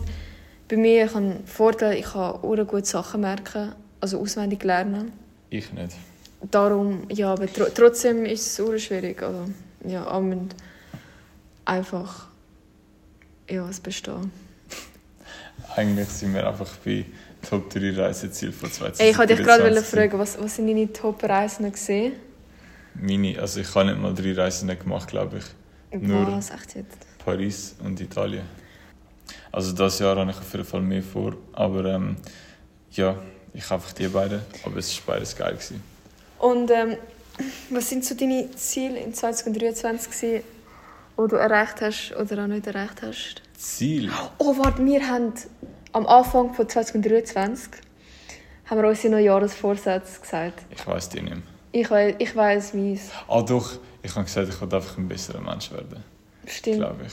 bei mir ich habe einen Vorteil, ich kann auch gut Sachen merken, also auswendig lernen. Ich nicht. Darum, ja, aber tro trotzdem ist es sehr schwierig. Also, ja, aber man einfach ja, es bestehen. Eigentlich sind wir einfach bei Top 3 Reiseziel von 2023. Ey, ich wollte dich gerade fragen, was, was sind deine Top-Reisen gesehen? Meine, also ich habe nicht mal drei Reisen gemacht, glaube ich. Nur Was, echt jetzt? Paris und Italien. Also das Jahr habe ich auf jeden Fall mehr vor. Aber ähm, ja, ich habe einfach die beiden. Aber es war beides geil. Gewesen. Und ähm, was sind so deine Ziele in 2023 gewesen, die du erreicht hast oder auch nicht erreicht hast? Ziel? Oh, warte, wir haben am Anfang von 2023 haben wir unsere Neujahresvorsätze gesagt. Ich weiß die nicht mehr. Ich weiß, ich weiss meins. Ah doch, ich habe gesagt, ich will einfach ein besserer Mensch werden. Stimmt. Glaube ich.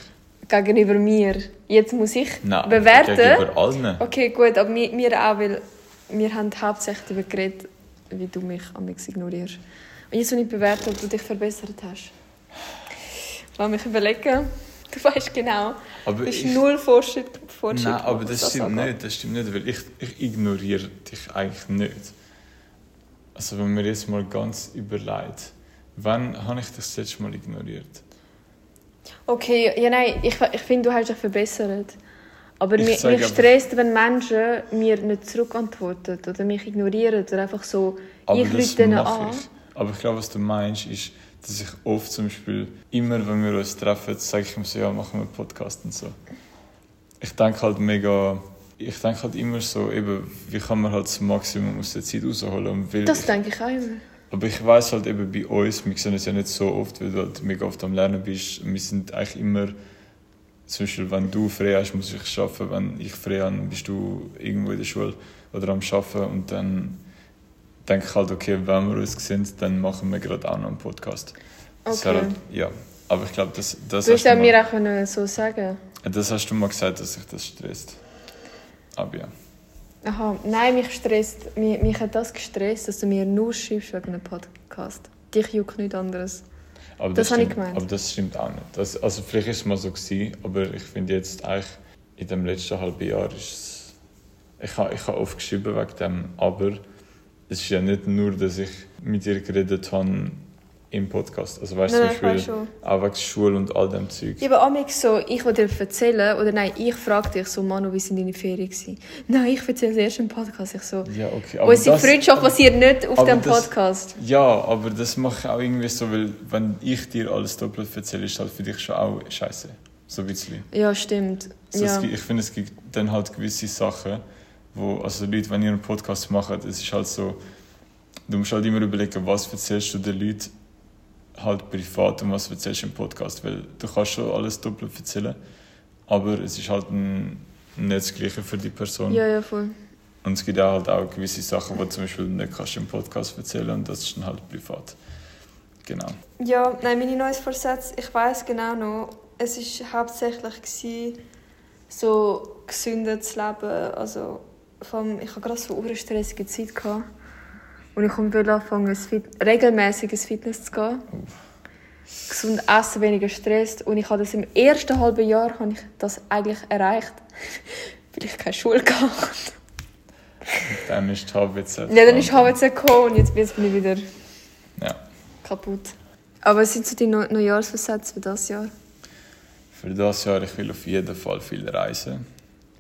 Gegenüber mir. Jetzt muss ich Nein, bewerten. gegenüber allen. Okay, gut, aber wir auch, weil wir haben hauptsächlich darüber geredet, wie du mich am ignorierst. Und jetzt will ich bewerten, ob du dich verbessert hast. Lass mich überlegen. Du weißt genau. Aber Du bist ich, null Fortschritt. Fortschritt Nein, aber das stimmt angeht. nicht, das stimmt nicht, weil ich, ich ignoriere dich eigentlich nicht. Also wenn man jetzt mal ganz überlegt, wann habe ich dich das letzte Mal ignoriert? Okay, ja nein, ich, ich finde, du hast dich verbessert. Aber Ich mich, mich stresst, wenn Menschen mir nicht zurückantworten oder mich ignorieren oder einfach so, Aber ich rufe denen an. ich. Aber ich glaube, was du meinst, ist, dass ich oft zum Beispiel, immer wenn wir uns treffen, sage ich ihm so, ja, machen wir einen Podcast und so. Ich denke halt mega, ich denke halt immer so, eben, wie kann man halt das Maximum aus der Zeit rausholen. Und Das denke ich auch immer. Aber ich weiß halt eben bei uns, wir sehen uns ja nicht so oft, weil du halt mega oft am Lernen bist. Wir sind eigentlich immer, zum Beispiel, wenn du frei hast, muss ich arbeiten. Wenn ich frei habe, bist du irgendwo in der Schule oder am Arbeiten. Und dann denke ich halt, okay, wenn wir uns sehen, dann machen wir gerade auch noch einen Podcast. Okay. halt, ja, aber ich glaube, das, das, Du hast du mir mal, auch so sagen das hast du mal gesagt, dass sich das stresst. Aber ja. Aha, nein, mich stresst, mich, mich hat das gestresst, dass du mir nur schreibst wegen einem Podcast. Dich juckt nichts anderes. Aber Das habe ich gemeint. Aber das stimmt auch nicht. Das, also vielleicht ist es mal so gewesen, aber ich finde jetzt eigentlich in dem letzten halben Jahr ist es... Ich habe ich habe oft geschrieben wegen dem, aber es ist ja nicht nur, dass ich mit ihr geredet habe im Podcast. Also weißt du, zum Beispiel auch wegen Schule und all dem Zeug. Ja, aber so, ich will dir erzählen, oder nein, ich frage dich so, Manu, wie sind deine Ferien gewesen? Nein, ich erzähle erst im Podcast. Ich so, Ja, okay. unsere das- Freundschaft basiert nicht auf aber dem Podcast. Ja, aber das mache ich auch irgendwie so, weil wenn ich dir alles doppelt erzähle, ist halt für dich schon auch scheiße. So ein bisschen. Ja, stimmt. Also ja. es gibt, ich finde, es gibt dann halt gewisse Sachen, wo, also Leute, wenn ihr einen Podcast macht, es ist halt so, du musst halt immer überlegen, was erzählst du den Leuten halt privat und was erzählst du im Podcast, weil du kannst schon alles doppelt erzählen, aber es ist halt ein, nicht das Gleiche für die Person. ja, ja, voll. Und es gibt auch halt auch gewisse Sachen, die du zum Beispiel nicht kannst im Podcast erzählen und das ist dann halt privat. Genau. Ja, nein, meine neues Vorsätze, ich weiß genau noch, es war hauptsächlich gewesen, so gesünder zu leben. Also, vom, ich hatte gerade so eine stressige Zeit. Gehabt. Und ich wollte anfangen, ein Fit regelmäßig ins Fitness zu gehen. Gesund essen, weniger Stress. Und ich habe das im ersten halben Jahr habe ich das eigentlich erreicht. *laughs* Weil ich keine Schule hatte. Und dann ist die HWZ. Ja, dann ist HWC gekommen und jetzt, jetzt bin ich wieder Ja. kaputt. Aber was sind so die Neu Neujahrsvorsätze für das Jahr? Für das Jahr, ich will auf jeden Fall viel reisen.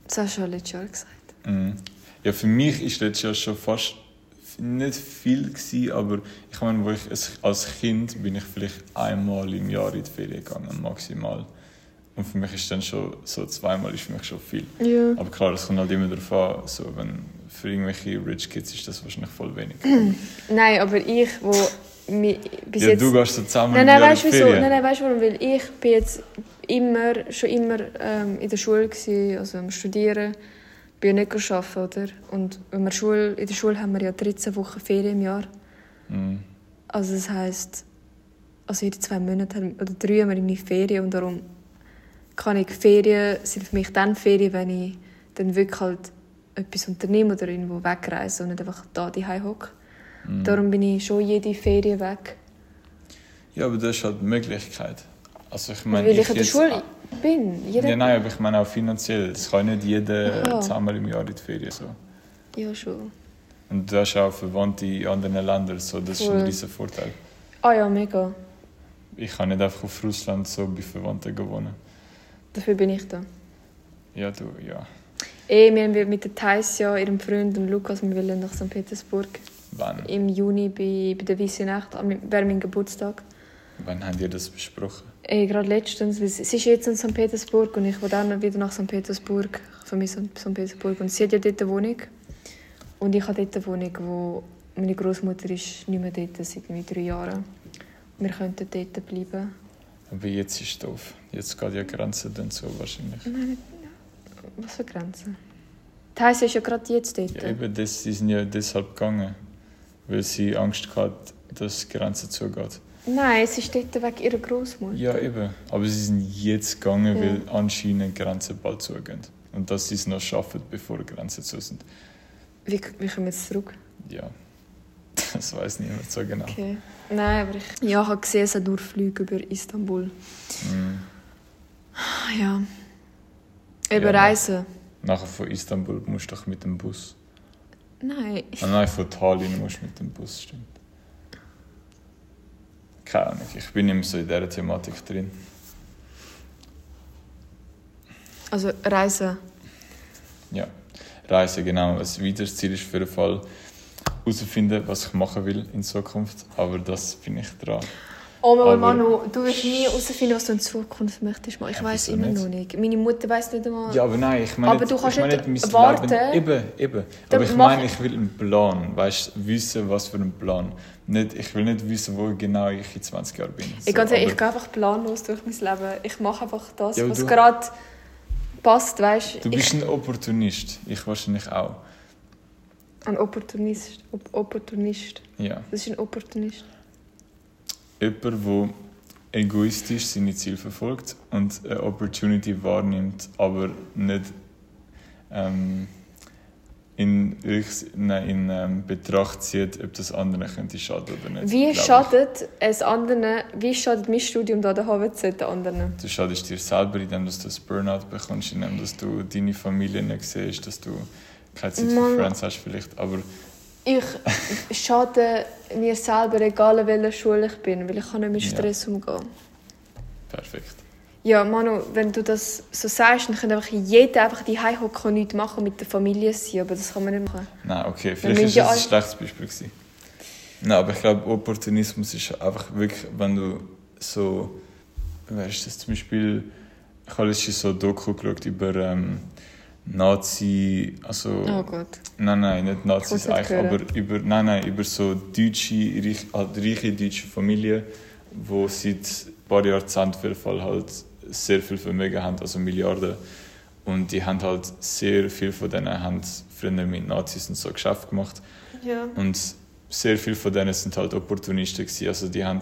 Das hast du schon letztes Jahr gesagt. Mhm. Ja, für mich ist letztes Jahr schon fast nicht viel gewesen, aber ich meine, wo ich als- Kind bin ich vielleicht einmal im Jahr in die Ferien gegangen, maximal. Und für mich ist dann schon so zweimal ist für mich schon viel. Ja. Aber klar, es kommt halt immer darauf an, so, wenn für irgendwelche Rich Kids ist das wahrscheinlich voll wenig. *clears throat* Nein, aber ich, wo mi, bis ja, jetzt... du gehst so zusammen nein, nein, weißt du in die wieso? Ferien. Nein, nein, weißt du warum? Weil ich bin jetzt immer, schon immer ähm, in der Schule gewesen, also am Studieren. Nicht arbeiten, oder? Und wenn wir Schule, in der Schule haben wir ja 13 Wochen Ferien im Jahr. Mhm. Also das heisst, also jede zwei Monate oder drei haben wir irgendwie Ferien und darum kann ich Ferien sind für mich dann Ferien, wenn ich dann wirklich halt etwas unternehme oder irgendwo wegreise und nicht einfach da die hocke. Mhm. Darum bin ich schon jede Ferien weg. Ja, aber das ist halt die Möglichkeit. Also ich meine, weil ich in der Schule bin. Jeder... Ja, nein, aber ich meine auch finanziell. Es kann nicht jeder Aha. zweimal im Jahr in die Ferien. So. Ja, schon. Und du hast auch Verwandte in anderen Ländern. So. Das ist Voll. ein riesen Vorteil. Ah ja, mega. Ich kann nicht einfach auf Russland so bei Verwandten gewohnen. Dafür bin ich da. Ja, du, ja. Eh, wir haben mit der Taisia, ihrem Freund und Lukas, wir wollen nach St. Petersburg. Wann? Im Juni bei, bei der Weißen Nacht, am- wäre mein Geburtstag. Wann habt ihr das besprochen? Ey, gerade letztens, sie sie ist jetzt in St. Petersburg und ich will dann wieder nach St. Petersburg. Ich vermisse St. Petersburg. Und sie hat ja dort eine Wohnung. Und ich habe dort eine Wohnung, wo meine Großmutter ist nicht mehr dort seit irgendwie drei Jahren. Wir könnten dort bleiben. Aber jetzt ist es doof. Jetzt geht ja die Grenze dann so wahrscheinlich. Was für Grenzen? Die Heise ist ja gerade jetzt dort. Ja, eben, das, sie sind ja deshalb gegangen. Weil sie Angst hatten, dass die Grenze zugeht. Nein, es ist dort wegen ihrer Großmutter. Ja, eben. Aber sie sind jetzt gegangen, Ja. weil anscheinend die Grenzen bald zugehen. Und dass sie es noch schaffen, bevor die Grenzen zu sind. Wie, wie kommen wir jetzt zurück? Ja, *laughs* das weiß niemand so genau. Okay. Nein, aber ich, ja, ich habe gesehen, es hat nur Flüge über Istanbul. Mm. Ah, Ja. Eben Ja, Reisen. Nachher von Istanbul musst du doch mit dem Bus. Nein. Ah, nein, von Tallinn musst du mit dem Bus, stimmt. Keine Ahnung, ich bin nicht mehr so in dieser Thematik drin. Also Reisen. Ja, Reisen, genau. Ein weiteres Ziel ist für den Fall herausfinden, was ich machen will in Zukunft. Aber das bin ich dran. Oh Aber- Manu, du wirst nie herausfinden, was du in Zukunft möchtest. Ich weiß immer nicht? noch nicht. Meine Mutter weiß nicht einmal. Ja, aber nein, ich meine Aber du kannst ich meine nicht mein warten. Leben. Eben, eben. Aber ich meine, ich will einen Plan. Weißt du, wissen, was für einen Plan. Nicht, ich will nicht wissen, wo genau ich in 20 Jahren bin. ich, ganz ehrlich, ich gehe einfach planlos durch mein Leben. Ich mache einfach das, Ja, was gerade passt, weißt Du bist Ich, ein Opportunist. Ich wahrscheinlich auch. ein Opportunist. Op Opportunist. Ja. Das ist ein Opportunist. Jemand, der egoistisch seine Ziele verfolgt und eine Opportunity wahrnimmt, aber nicht ähm, in, nein, in ähm, Betracht zieht, ob das anderen könnte schaden oder nicht. Wie schadet es anderen, wie schadet mein Studium da der HWZ den anderen? Du schadest dir selber, indem du ein Burnout bekommst, indem dass du deine Familie nicht siehst, dass du keine Zeit für. Friends hast vielleicht, aber Ich schade mir selber, egal in welcher Schule ich bin, weil ich kann nicht mit Ja. Stress umgehen. perfekt. Ja, Manu, wenn du das so sagst, dann könnte einfach jeder einfach die hocken und nichts machen und mit der Familie sein, aber das kann man nicht machen. Nein, okay, vielleicht ist ja das ein schlechtes Beispiel gewesen. Nein, aber ich glaube, Opportunismus ist einfach wirklich, wenn du so, weißt du, zum Beispiel, ich habe letztens so ein Doku geschaut über ähm, Nazi, also, Oh Gott. nein, nein, nicht Nazis eigentlich, aber über, nein, nein, über so deutsche, reich, halt reiche deutsche Familien, die seit ein paar Jahrzehnten Fall halt sehr viel Vermögen haben, also Milliarden. Und die haben halt sehr viel von denen haben früher mit Nazis und so Geschäft gemacht. Ja. Und sehr viele von denen sind halt Opportunisten gewesen. Also die haben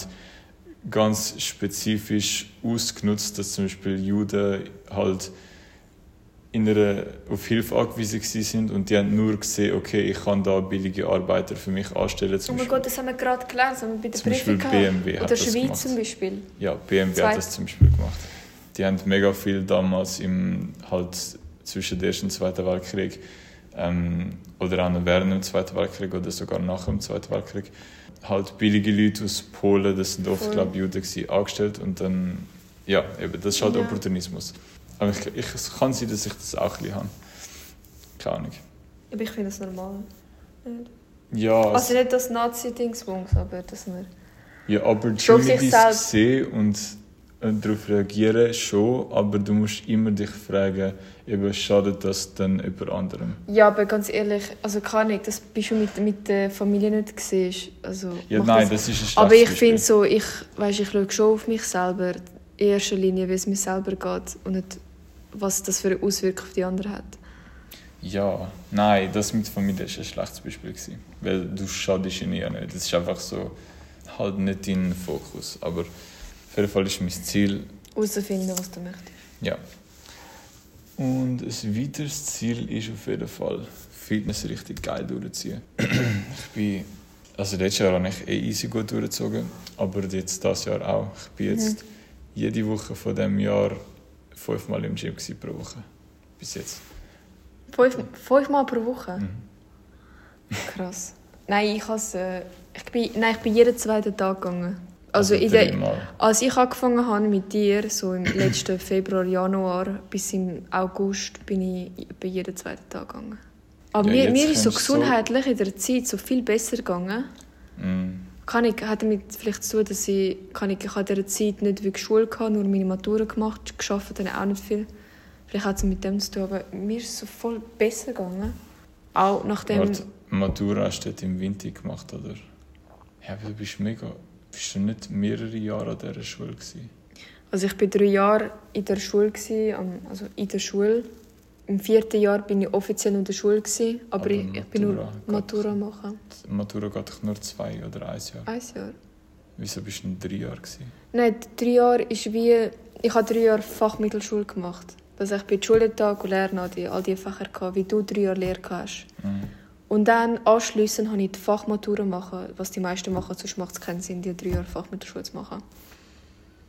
ganz spezifisch ausgenutzt, dass zum Beispiel Juden halt in einer, auf Hilfe angewiesen sind und die haben nur gesehen, okay, ich kann da billige Arbeiter für mich anstellen. Oh Zum mein Beispiel, Gott, das haben wir gerade gelernt, das haben wir bei der Zum Beispiel BMW gehabt. hat Oder das Schweiz gemacht. zum Beispiel. ja, BMW Zwei- hat das zum Beispiel gemacht. Die haben mega viel damals im, halt zwischen dem Ersten und Zweiten Weltkrieg ähm, oder auch während dem Zweiten Weltkrieg oder sogar nach dem Zweiten Weltkrieg halt billige Leute aus Polen, das sind oft glaube ich, Juden angestellt und dann ja, eben, das ist halt Ja. Opportunismus. Aber ich, ich, es kann sein, dass ich das auch ein bisschen habe. Keine Ahnung. Aber ich finde das normal. Ja, Also nicht das Nazi-Dingsbums, aber dass wir... Ja, Opportunities sehen und äh, darauf reagieren schon, aber du musst immer dich fragen, eben schadet das dann jemand anderem? Ja, aber ganz ehrlich, also kann ich, das bist du mit, mit der Familie nicht gesehen. Also, Ja, nein, das, ist ein Aber ich finde so, ich, weißt, ich schaue schon auf mich selber, in erster Linie, wie es mir selber geht und nicht, was das für eine Auswirkung auf die anderen hat. Ja, nein, das mit Familie ist ein schlechtes Beispiel gewesen, weil du schadest ihnen ja nicht. Das ist einfach so halt nicht dein Fokus. Aber auf jeden Fall ist mein Ziel, Herausfinden, was du möchtest. ja. Und ein weiteres Ziel ist auf jeden Fall, Fitness richtig geil durchziehen. ich bin, also letztes Jahr habe ich eh easy gut durchgezogen, aber jetzt das Jahr auch. Ich bin jetzt jede Woche von dem Jahr fünfmal im Gym gewesen pro Woche. Bis jetzt. Fünf, fünfmal pro Woche? Mhm. Krass. Nein, ich, has, äh, ich, bin, nein, ich bin jeden zweiten Tag gegangen. Also, in dreimal. der, als ich angefangen habe mit dir, so im *clears throat* letzten Februar, Januar bis im August, bin ich bei jeden zweiten Tag gegangen. Aber Ja, mir, mir ist so du so- gesundheitlich in der Zeit so viel besser gegangen. Mm. Kann ich, hat damit vielleicht zu tun, dass ich, kann ich, ich habe in dieser Zeit nicht wirklich Schule gehabt, nur meine Matura gemacht, geschafft dann auch nicht viel. Vielleicht hat es mit dem zu tun, aber mir ist es so voll besser gegangen. Auch nachdem... Warte, Matura hast du im Winter gemacht, oder? Ja, aber du bist mega... Bist du nicht mehrere Jahre an dieser Schule gewesen? Also ich war drei Jahre in der Schule, also in der Schule. Im vierten Jahr bin ich offiziell in der Schule, gewesen, aber, Aber ich, ich bin nur Matura Matura machen. Matura geht doch nur zwei oder ein Jahr. Ein Jahr. Wieso bist du in drei Jahren gewesen? Nein, drei Jahre ist wie... Ich habe drei Jahre Fachmittelschule gemacht. Also ich bin Schultag und Lehre die, all die Fächer, gehabt, wie du drei Jahre Lehre hast. Mhm. Und dann anschliessend habe ich die Fachmatura machen, was die meisten machen, sonst macht es keinen Sinn, die drei Jahre Fachmittelschule zu machen.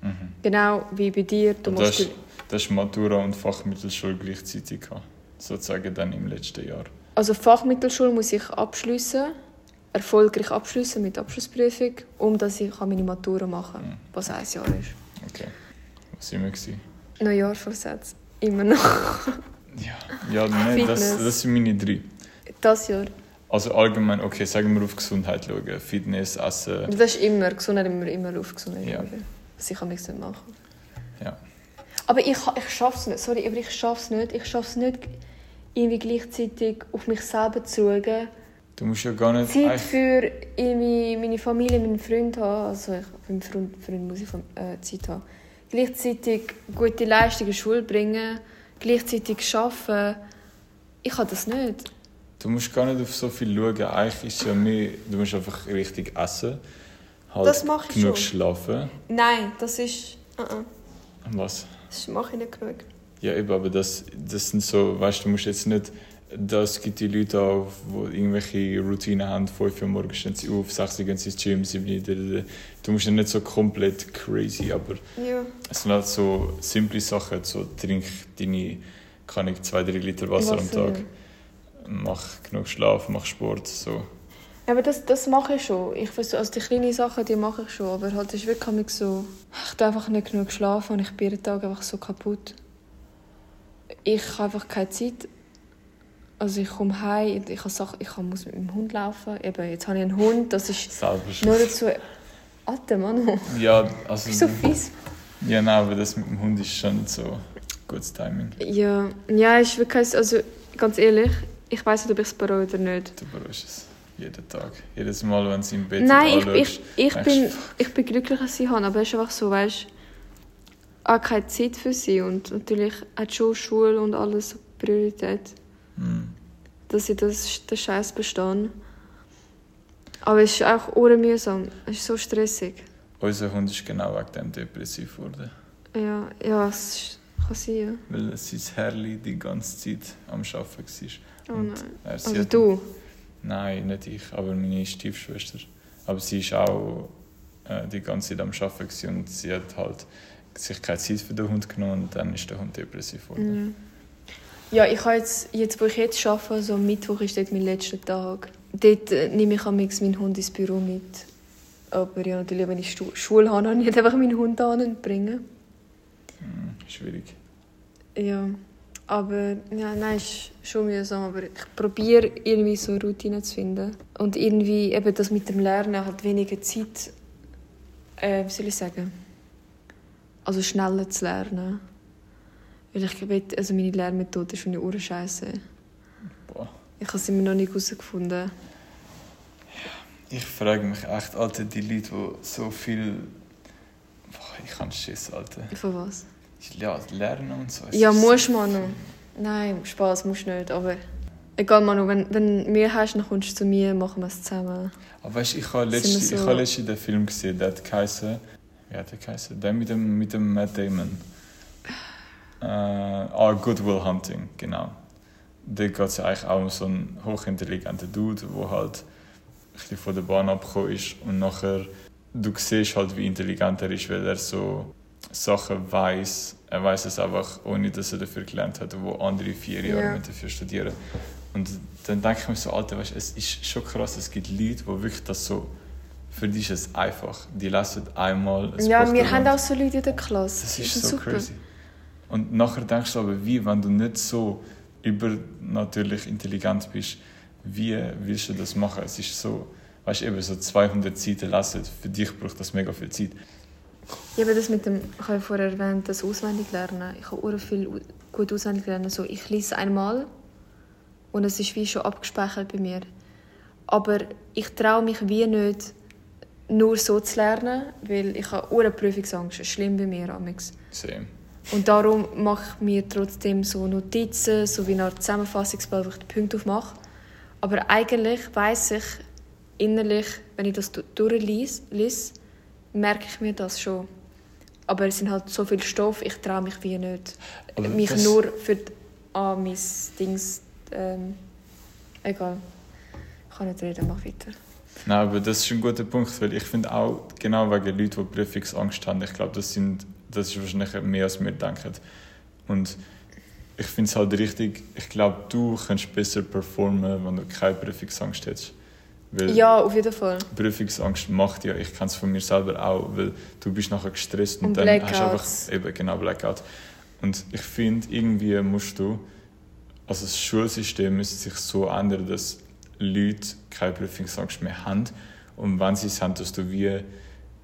Mhm. Genau wie bei dir. Du Und das, das ist Matura und Fachmittelschule gleichzeitig gehabt. Sozusagen dann im letzten Jahr. Also Fachmittelschule muss ich abschließen, erfolgreich abschließen mit Abschlussprüfung, um dass ich meine Matura machen kann, Mhm. was ein Jahr ist. Okay. Was sind wir? Gewesen? Neujahrvorsatz. Immer noch. Ja, ja nein, das, das sind meine drei. Das Jahr. Also allgemein, okay, sagen wir auf Gesundheit schauen. Fitness, Essen. Das ist immer, Gesundheit immer, immer auf Gesundheit Ja. schauen. Was ich am nicht machen. Aber ich, ich schaffe es nicht, sorry, aber ich schaffe es nicht. Ich schaffe es nicht, irgendwie gleichzeitig auf mich selber zu schauen. Du musst ja gar nicht. Zeit für irgendwie meine Familie, meinen Freund haben. Also ich, für meinen Freund, Freund muss ich äh, Zeit haben. Gleichzeitig gute Leistung in die Schule bringen. Gleichzeitig arbeiten. Ich habe das nicht. Du musst gar nicht auf so viel schauen. Eigentlich ist ja mehr, du musst einfach richtig essen. Halt Das mache ich genug schon. schlafen. Nein, das ist... Uh -uh. Was? Das mache ich nicht genug. Ja, eben, aber das, das sind so, weißt du, du musst jetzt nicht, das gibt die Leute auch, die irgendwelche Routinen haben, 5 Uhr morgens stehen sie auf, 6 Uhr gehen sie ins Gym, 7 Uhr, du musst ja nicht so komplett crazy, aber Ja. es sind halt so simple Sachen, so trink deine, kann ich 2-3 Liter Wasser, am Tag, ja. mach genug Schlaf, mach Sport, so. Aber das, das mache ich schon. Ich versuch, also die kleinen Sachen, die mache ich schon. Aber halt ist wirklich so, ich darf einfach nicht genug schlafen und ich bin jeden Tag einfach so kaputt. Ich habe einfach keine Zeit. Also ich komme heim, ich, habe Sachen, ich muss mit meinem Hund laufen. Eben, jetzt habe ich einen Hund, das ist nur dazu... Alter Mann, Ja, also, bist so fies. ja, nein, aber das mit dem Hund ist schon so gutes Timing. Ja, ja, ist wirklich, also ganz ehrlich, ich weiß nicht, ob ich es bereue oder nicht. Du bereust es jeden Tag. Jedes Mal, wenn sie im Bett Nein, ich, ich, ich, denkst bin, ich bin glücklich, dass sie haben, aber es ist einfach so, weißt du, auch keine Zeit für sie und natürlich hat schon Schule und alles Priorität, hm. dass sie das, den Scheiß bestehen. Aber es ist auch mühsam, es ist so stressig. Unser Hund ist genau wegen dem depressiv geworden. Ja, ja, es kann sein, ja. Weil sein Herrli die ganze Zeit am Arbeiten war. Oh nein. Also du? Nein, nicht ich, aber meine Stiefschwester. Aber sie ist auch äh, die ganze Zeit am Arbeiten und sie hat halt sich keine Zeit für den Hund genommen und dann ist der Hund depressiv geworden. Ja, ich habe jetzt, jetzt, wo ich jetzt arbeite, so am Mittwoch ist dort mein letzter Tag. Dort äh, nehme ich am meinen Hund ins Büro mit. Aber ja, natürlich, wenn ich Stu- Schule habe, kann ich nicht einfach meinen Hund anbringen. Hm, schwierig. Ja, aber ja, nein, ist schon mühsam. Aber ich probiere irgendwie so Routinen zu finden. Und irgendwie eben das mit dem Lernen halt weniger Zeit, äh, wie soll ich sagen, also schneller zu lernen. Weil ich will, also meine Lernmethode ist schon eine Uhrenscheiße. Boah. Ich habe es immer noch nicht herausgefunden. Ich frage mich echt, Alter, die Leute, die so viel. Boah, ich kann Schiss, Alter. Von was? Ja, lernen und so. es Ja, so musst man noch. Nein, Spaß musst du nicht, aber... Egal, Manu, wenn, wenn Mühe hast, dann kommst du zu mir, machen wir es zusammen. Aber weißt, ich habe letztens so- ich habe letztens den Film gesehen, der hat geheißen, wie hat der geheißen? Der mit dem, mit dem Matt Damon. Äh, ah, Good Will Hunting, genau. Da geht es eigentlich auch um so einen hochintelligenten Dude, der halt ein bisschen von der Bahn abgekommen ist und nachher, du siehst halt, wie intelligent er ist, weil er so Sachen weiß. Er weiß es einfach, ohne dass er dafür gelernt hat, wo andere vier Jahre Ja. mit dafür studieren. Und dann denke ich mir so, Alter, weißt, es ist schon krass, es gibt Leute, die wirklich das so, für die ist es einfach. Die lesen einmal ein Ja, Buch wir haben auch so Leute in der Klasse. Das ist sind so crazy. Und nachher denkst du aber, wie, wenn du nicht so übernatürlich intelligent bist, wie willst du das machen? Es ist so, weißt du, eben so 200 Seiten lesen, für dich braucht das mega viel Zeit. Ja, aber das mit dem, ich habe ja vorher erwähnt, das Auswendiglernen. Ich habe auch viel gut auswendig lernen. So, ich lese einmal und es ist wie schon abgespeichert bei mir. Aber ich traue mich wie nicht, nur so zu lernen, weil ich habe eine Prüfungsangst. Schlimm bei mir, amix. Same. Und darum mache ich mir trotzdem so Notizen, so wie eine Art Zusammenfassungsblatt, wo ich die Punkte aufmache. Aber eigentlich weiß ich innerlich, wenn ich das du- durchlese, lese, merke ich mir das schon. Aber es sind halt so viel Stoff, ich traue mich wie nicht. Aber mich nur für die, an mein Dings... Ähm, egal. Ich kann nicht reden, mach weiter. Nein, aber das ist ein guter Punkt, weil ich finde auch, genau wegen Leuten, die Prüfungsangst haben, ich glaube, das, sind, das ist wahrscheinlich mehr, als wir denken. Und ich finde es halt richtig, ich glaube, du kannst besser performen, wenn du keine Prüfungsangst hättest. Weil Ja, auf jeden Fall. Prüfungsangst macht ja, ich kenne es von mir selber auch, weil du bist nachher gestresst und, Und dann hast du Blackouts. einfach eben genau Blackout. Und ich finde, irgendwie musst du, also das Schulsystem müsste sich so ändern, dass Leute keine Prüfungsangst mehr haben und wenn sie es haben, dass du wie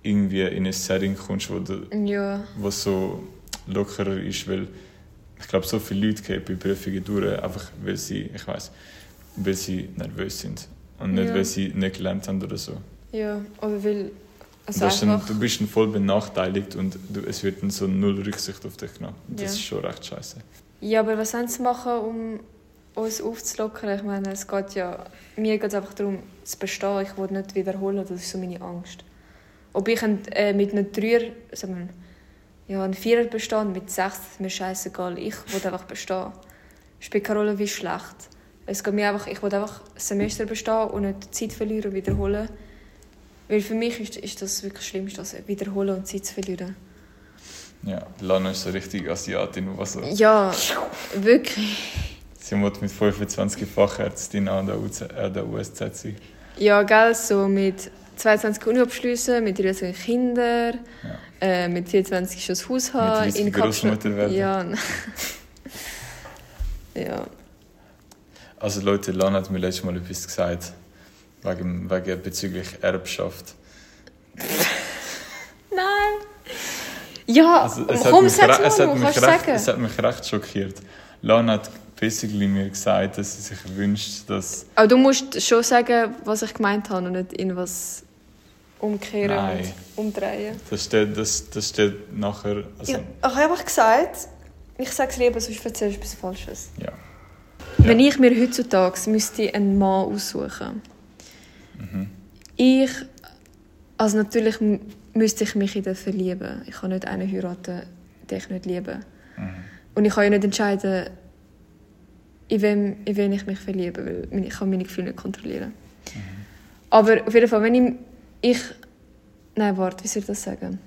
irgendwie in ein Setting kommst, wo, du, Ja. wo so lockerer ist, weil ich glaube, so viele Leute gehen bei Prüfungen durch, einfach weil sie, ich weiß, weil sie nervös sind und nicht, Ja. weil sie nicht gelernt haben oder so. Ja, oder weil... Also dann, du bist dann voll benachteiligt und du, es wird dann so null Rücksicht auf dich genommen. Das Ja. ist schon recht scheiße. Ja, aber was sollen sie machen, um uns aufzulockern? Ich meine, es geht ja... Mir geht es einfach darum, zu bestehen. Ich will nicht wiederholen, das ist so meine Angst. Ob ich ein, äh, mit einem Dreier, sagen wir, ja, einen Vierer bestehe, mit sechs, ist mir scheißegal. Ich will einfach bestehen. Spielt keine Rolle, wie schlecht. Es geht mir einfach, ich will einfach das Semester bestehen und nicht Zeit verlieren und wiederholen. Weil für mich ist, ist das wirklich das Schlimmste, also wiederholen und Zeit zu verlieren. Ja, Lana ist so richtig Asiatin, was so. Ja, wirklich. Sie muss mit 25 Fachärztin an der, UZ, äh, der USZ sein. Ja, gell, so mit 22 Uni-Abschlüssen, mit 23 Kindern, Ja. äh, mit 24 schon das Haus haben. Mit 30 Kapstadt- Großmutter werden. Ja. *laughs* ja. Also Leute, Lana hat mir letztes Mal etwas gesagt, wegen, wegen bezüglich Erbschaft. Nein! Ja, Also, es, hat komm, mich, sag's es, hat mich recht, sagen. es hat mich recht schockiert. Lana hat basically mir gesagt, dass sie sich wünscht, dass... Aber du musst schon sagen, was ich gemeint habe und nicht in was umkehren Nein. und umdrehen. Das steht, das, das steht nachher... Also, Ja, ich habe einfach gesagt, ich sage es lieber, sonst erzählst du etwas Falsches. ja. Wenn ich mir heutzutage müsste einen Mann aussuchen Mhm. ich, also natürlich müsste ich mich in den verlieben. Ich kann nicht einen heiraten, den ich nicht liebe. Mhm. Und ich kann ja nicht entscheiden, in wem, in wen ich mich verliebe, weil ich kann meine Gefühle nicht kontrollieren. Aber auf jeden Fall, wenn ich, ich... Nein, warte, wie soll ich das sagen?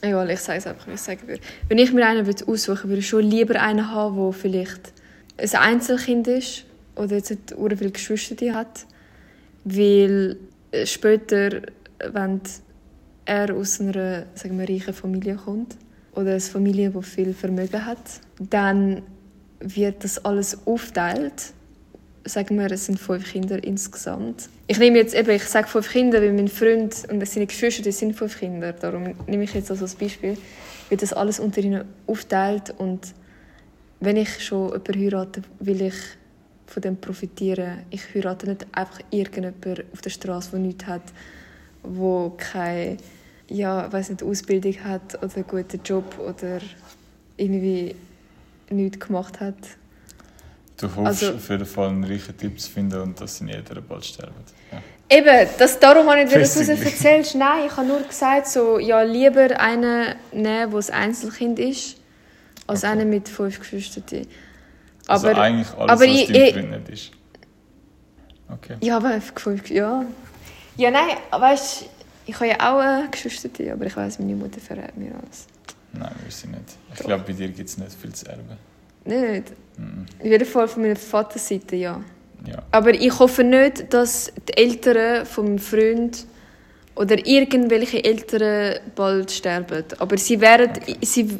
Egal, ich sage es einfach, wie ich es sagen würde. Wenn ich mir einen würde aussuchen würde, ich schon lieber einen haben, der vielleicht ein Einzelkind ist oder jetzt nicht viele Geschwister hat, weil äh, später, wenn er aus einer sagen wir, reichen Familie kommt oder eine Familie, die viel Vermögen hat, dann wird das alles aufteilt. Sagen wir, es sind fünf Kinder insgesamt. Ich nehme jetzt eben, ich sage fünf Kinder, weil mein Freund und seine Geschwister die sind fünf Kinder. Darum nehme ich jetzt also als Beispiel, wird das alles unter ihnen aufteilt und wenn ich schon jemanden heirate, will ich von dem profitieren. Ich heirate nicht einfach irgendjemanden auf der Straße, der nichts hat, wo keine ja, weiß nicht, Ausbildung hat oder einen guten Job oder irgendwie nichts gemacht hat. Du hoffst Also- auf jeden Fall einen reichen Tipp zu finden und dass seine Eltern bald sterben. Ja. Eben, das, darum habe ich dir das, erzählst. Nein, ich habe nur gesagt, so, ja, lieber einen nehmen, der ein Einzelkind ist, als Okay. einen mit fünf Geschwistern. Also Aber, eigentlich alles, aber was ich- ich- nicht ist. Okay. ja, aber fünf, ja. Ja, nein, weißt du, ich habe ja auch eine Geschwister, aber ich weiß, meine Mutter verrät mir alles. Nein, wir sind nicht. Ich glaube, bei dir gibt es nicht viel zu erben. Nicht. Mhm. In jedem Fall von meiner Vaterseite, ja. Ja. Aber ich hoffe nicht, dass die Eltern vom Freund oder irgendwelche Eltern bald sterben. Aber sie werden, Okay. sie,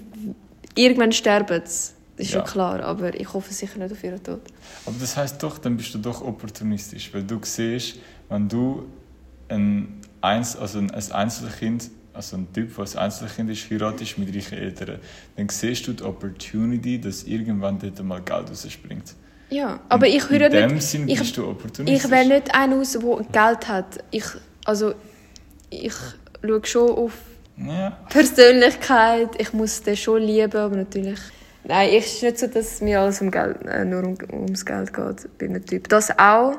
irgendwann sterben sie. Das ist Ja. schon klar, aber ich hoffe sicher nicht auf ihren Tod. Aber das heißt doch, dann bist du doch opportunistisch, weil du siehst, wenn du ein, Einz also ein ein Einzelkind, also ein Typ, der ein Einzelkind ist, heiratest mit reichen Eltern, dann siehst du die Opportunity, dass irgendwann dort mal Geld rausspringt. Ja, aber ich höre In dem nicht. Sinn ich- bist du opportunistisch. Ich wähle nicht einen aus, der Geld hat. Ich, also, ich schaue schon auf Ja. Persönlichkeit. Ich muss den schon lieben, aber natürlich. Nein, es ist nicht so, dass mir alles um Geld, äh, nur um, ums Geld geht bei einem Typ. Das auch.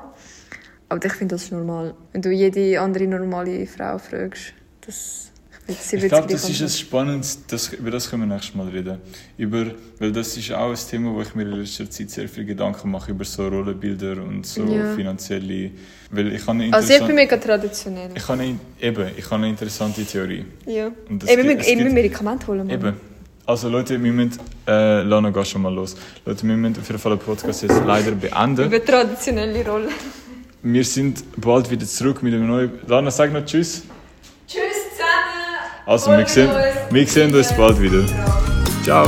Aber ich finde das normal. Wenn du jede andere normale Frau fragst, das, ich, glaube, das ist ein antworten. spannendes, das, über das können wir nächstes Mal reden. Über, weil das ist auch ein Thema, wo ich mir in letzter Zeit sehr viele Gedanken mache, über so Rollenbilder und so Ja. finanzielle... Weil ich habe Also ich bin mega traditionell. ich habe eine, eben, ich habe eine interessante Theorie. Ja. Und das Eben, gibt- wir, es eben Medikamente holen. Mann. Eben. Also Leute, wir müssen... Äh, Lana, geh schon mal los. Leute, wir müssen auf jeden Fall den Podcast jetzt leider beenden. Über traditionelle Rollen. Wir sind bald wieder zurück mit einem neuen... Lana, sag noch Tschüss. Tschüss! Also, wir sehen, wir sehen uns bald wieder. Ciao.